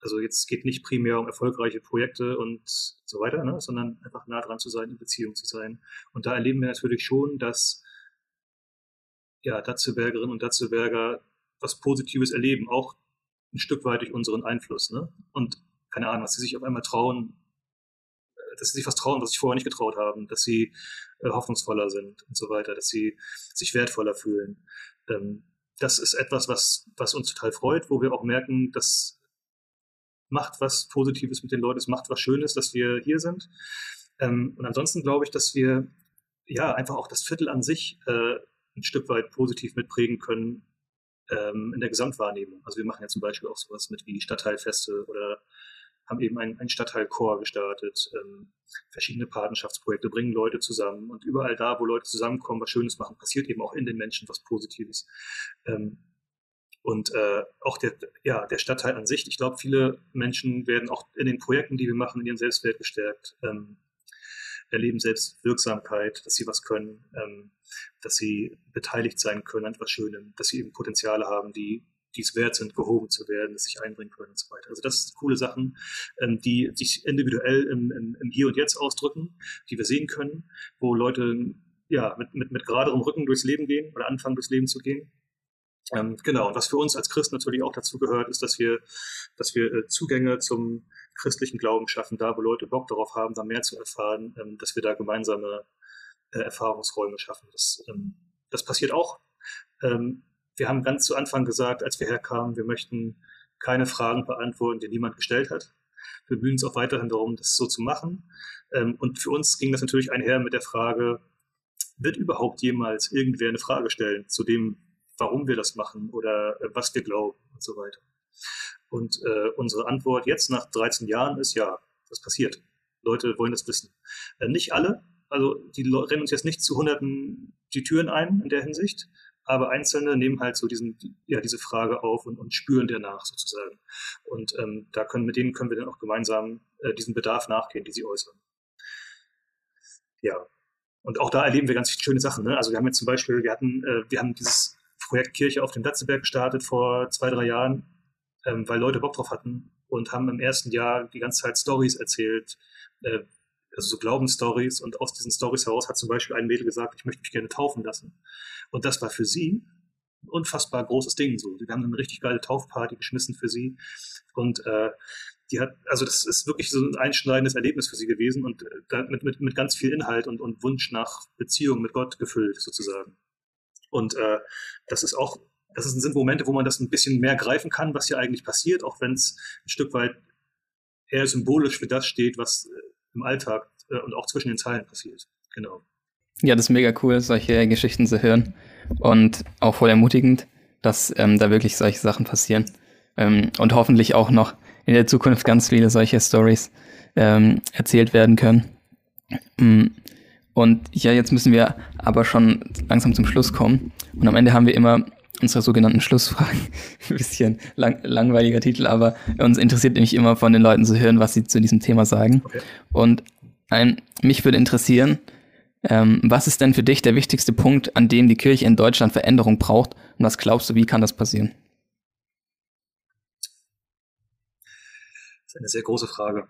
also jetzt geht nicht primär um erfolgreiche Projekte und so weiter, ne, sondern einfach nah dran zu sein, in Beziehung zu sein. Und da erleben wir natürlich schon, dass ja, Datzelbergerinnen und Datzelberger was Positives erleben, auch ein Stück weit durch unseren Einfluss. Ne? Und keine Ahnung, dass sie sich auf einmal trauen, äh, dass sie sich was trauen, was sie vorher nicht getraut haben, dass sie äh, hoffnungsvoller sind und so weiter, dass sie sich wertvoller fühlen. Ähm, das ist etwas, was, was uns total freut, wo wir auch merken, das macht was Positives mit den Leuten, es macht was Schönes, dass wir hier sind. Ähm, und ansonsten glaube ich, dass wir ja einfach auch das Viertel an sich äh, ein Stück weit positiv mitprägen können ähm, in der Gesamtwahrnehmung. Also wir machen ja zum Beispiel auch sowas mit wie Stadtteilfeste oder haben eben ein, ein Stadtteilchor gestartet, ähm, verschiedene Patenschaftsprojekte, bringen Leute zusammen und überall da, wo Leute zusammenkommen, was Schönes machen, passiert eben auch in den Menschen was Positives. Ähm, und äh, auch der, ja, der Stadtteil an sich, ich glaube, viele Menschen werden auch in den Projekten, die wir machen, in ihren Selbstwert gestärkt. Ähm, erleben selbst Wirksamkeit, dass sie was können, ähm, dass sie beteiligt sein können an etwas Schönem, dass sie eben Potenziale haben, die die es wert sind, gehoben zu werden, dass sich einbringen können und so weiter. Also das sind coole Sachen, ähm, die sich individuell im, im, im Hier und Jetzt ausdrücken, die wir sehen können, wo Leute ja mit, mit, mit geraderem Rücken durchs Leben gehen oder anfangen durchs Leben zu gehen. Ähm, genau, und was für uns als Christen natürlich auch dazu gehört, ist, dass wir, dass wir äh, Zugänge zum christlichen Glauben schaffen, da wo Leute Bock darauf haben, da mehr zu erfahren, ähm, dass wir da gemeinsame äh, Erfahrungsräume schaffen. Das, ähm, das passiert auch. Ähm, wir haben ganz zu Anfang gesagt, als wir herkamen, wir möchten keine Fragen beantworten, die niemand gestellt hat. Wir bemühen uns auch weiterhin darum, das so zu machen. Ähm, und für uns ging das natürlich einher mit der Frage, wird überhaupt jemals irgendwer eine Frage stellen zu dem, warum wir das machen oder äh, was wir glauben und so weiter. Und äh, unsere Antwort jetzt nach 13 Jahren ist ja, das passiert. Leute wollen das wissen. Äh, nicht alle, also die rennen uns jetzt nicht zu Hunderten die Türen ein in der Hinsicht, aber Einzelne nehmen halt so diesen, ja, diese Frage auf und, und spüren der nach sozusagen. Und ähm, da können, mit denen können wir dann auch gemeinsam äh, diesen Bedarf nachgehen, die sie äußern. Ja. Und auch da erleben wir ganz schöne Sachen. Ne? Also wir haben jetzt zum Beispiel, wir hatten, äh, wir haben dieses Projekt Kirche auf dem Datzeberg gestartet vor zwei, drei Jahren, ähm, weil Leute Bock drauf hatten und haben im ersten Jahr die ganze Zeit Stories erzählt, äh, also so Glaubensstories und aus diesen Stories heraus hat zum Beispiel ein Mädel gesagt, ich möchte mich gerne taufen lassen. Und das war für sie ein unfassbar großes Ding. So, wir haben eine richtig geile Taufparty geschmissen für sie und äh, die hat, also das ist wirklich so ein einschneidendes Erlebnis für sie gewesen und äh, mit, mit, mit ganz viel Inhalt und, und Wunsch nach Beziehung mit Gott gefüllt sozusagen. Und äh, das ist auch, das sind Momente, wo man das ein bisschen mehr greifen kann, was hier eigentlich passiert, auch wenn es ein Stück weit eher symbolisch für das steht, was äh, im Alltag äh, und auch zwischen den Zeilen passiert. Genau. Ja, das ist mega cool, solche Geschichten zu hören und auch voll ermutigend, dass ähm, da wirklich solche Sachen passieren ähm, und hoffentlich auch noch in der Zukunft ganz viele solche Stories ähm, erzählt werden können. Mm, und ja, jetzt müssen wir aber schon langsam zum Schluss kommen. Und am Ende haben wir immer unserer sogenannten Schlussfragen. Ein bisschen lang, langweiliger Titel, aber uns interessiert nämlich immer von den Leuten zu hören, was sie zu diesem Thema sagen. Okay. Und ein, mich würde interessieren, ähm, was ist denn für dich der wichtigste Punkt, an dem die Kirche in Deutschland Veränderung braucht? Und was glaubst du, wie kann das passieren? Das ist eine sehr große Frage.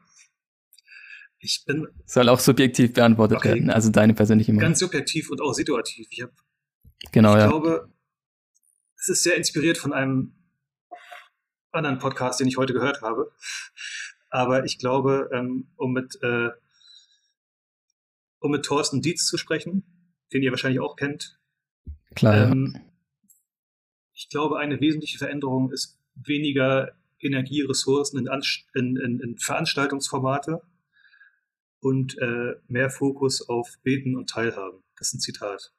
Ich bin. Soll auch subjektiv beantwortet okay. werden, also deine persönliche Meinung. Ganz subjektiv und auch situativ. Ich habe. Genau, ich ja. glaube, es ist sehr inspiriert von einem anderen Podcast, den ich heute gehört habe. Aber ich glaube, ähm, um mit, äh, um mit Thorsten Dietz zu sprechen, den ihr wahrscheinlich auch kennt. Klar. Ähm, ich glaube, eine wesentliche Veränderung ist weniger Energieressourcen in, in, in, in Veranstaltungsformate und äh, mehr Fokus auf Beten und Teilhaben. Das ist ein Zitat.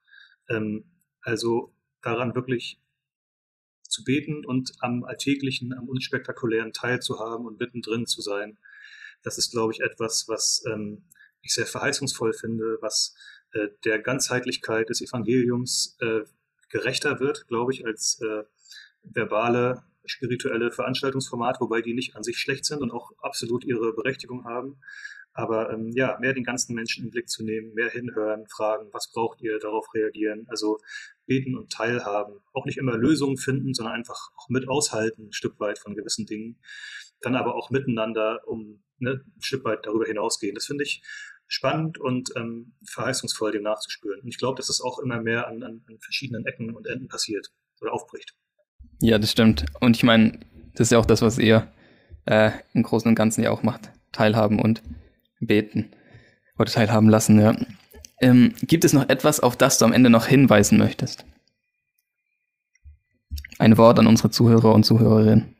Ähm, also daran wirklich zu beten und am alltäglichen, am unspektakulären teilzuhaben und mittendrin zu sein. Das ist, glaube ich, etwas, was ähm, ich sehr verheißungsvoll finde, was äh, der Ganzheitlichkeit des Evangeliums äh, gerechter wird, glaube ich, als äh, verbale, spirituelle Veranstaltungsformat, wobei die nicht an sich schlecht sind und auch absolut ihre Berechtigung haben. Aber ähm, ja, mehr den ganzen Menschen im Blick zu nehmen, mehr hinhören, fragen, was braucht ihr, darauf reagieren. Also beten und teilhaben. Auch nicht immer Lösungen finden, sondern einfach auch mit aushalten, ein Stück weit von gewissen Dingen. Dann aber auch miteinander um ne, ein Stück weit darüber hinausgehen. Das finde ich spannend und ähm, verheißungsvoll, dem nachzuspüren. Und ich glaube, dass das auch immer mehr an, an, an verschiedenen Ecken und Enden passiert oder aufbricht. Ja, das stimmt. Und ich meine, das ist ja auch das, was ihr äh, im Großen und Ganzen ja auch macht. Teilhaben und beten oder teilhaben lassen, ja. Ähm, gibt es noch etwas, auf das du am Ende noch hinweisen möchtest? Ein Wort an unsere Zuhörer und Zuhörerinnen.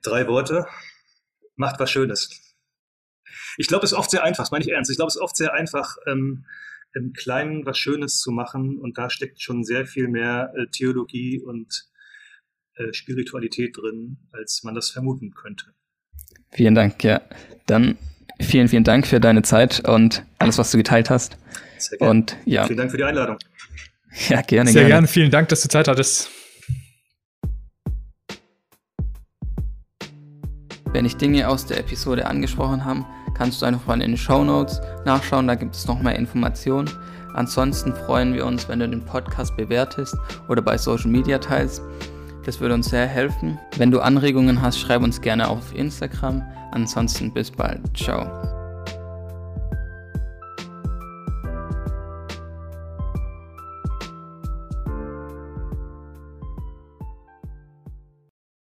Drei Worte. Macht was Schönes. Ich glaube, es ist oft sehr einfach, das meine ich ernst. Ich glaube, es ist oft sehr einfach, ähm, im Kleinen was Schönes zu machen und da steckt schon sehr viel mehr äh, Theologie und äh, Spiritualität drin, als man das vermuten könnte. Vielen Dank, ja. Dann vielen, vielen Dank für deine Zeit und alles, was du geteilt hast. Sehr gerne. Und ja. Vielen Dank für die Einladung. Ja, gerne. Sehr gerne. gerne. Vielen Dank, dass du Zeit hattest. Wenn ich Dinge aus der Episode angesprochen habe, kannst du einfach mal in den Show Notes nachschauen, da gibt es noch mehr Informationen. Ansonsten freuen wir uns, wenn du den Podcast bewertest oder bei Social Media teilst. Das würde uns sehr helfen. Wenn du Anregungen hast, schreib uns gerne auf Instagram. Ansonsten bis bald. Ciao.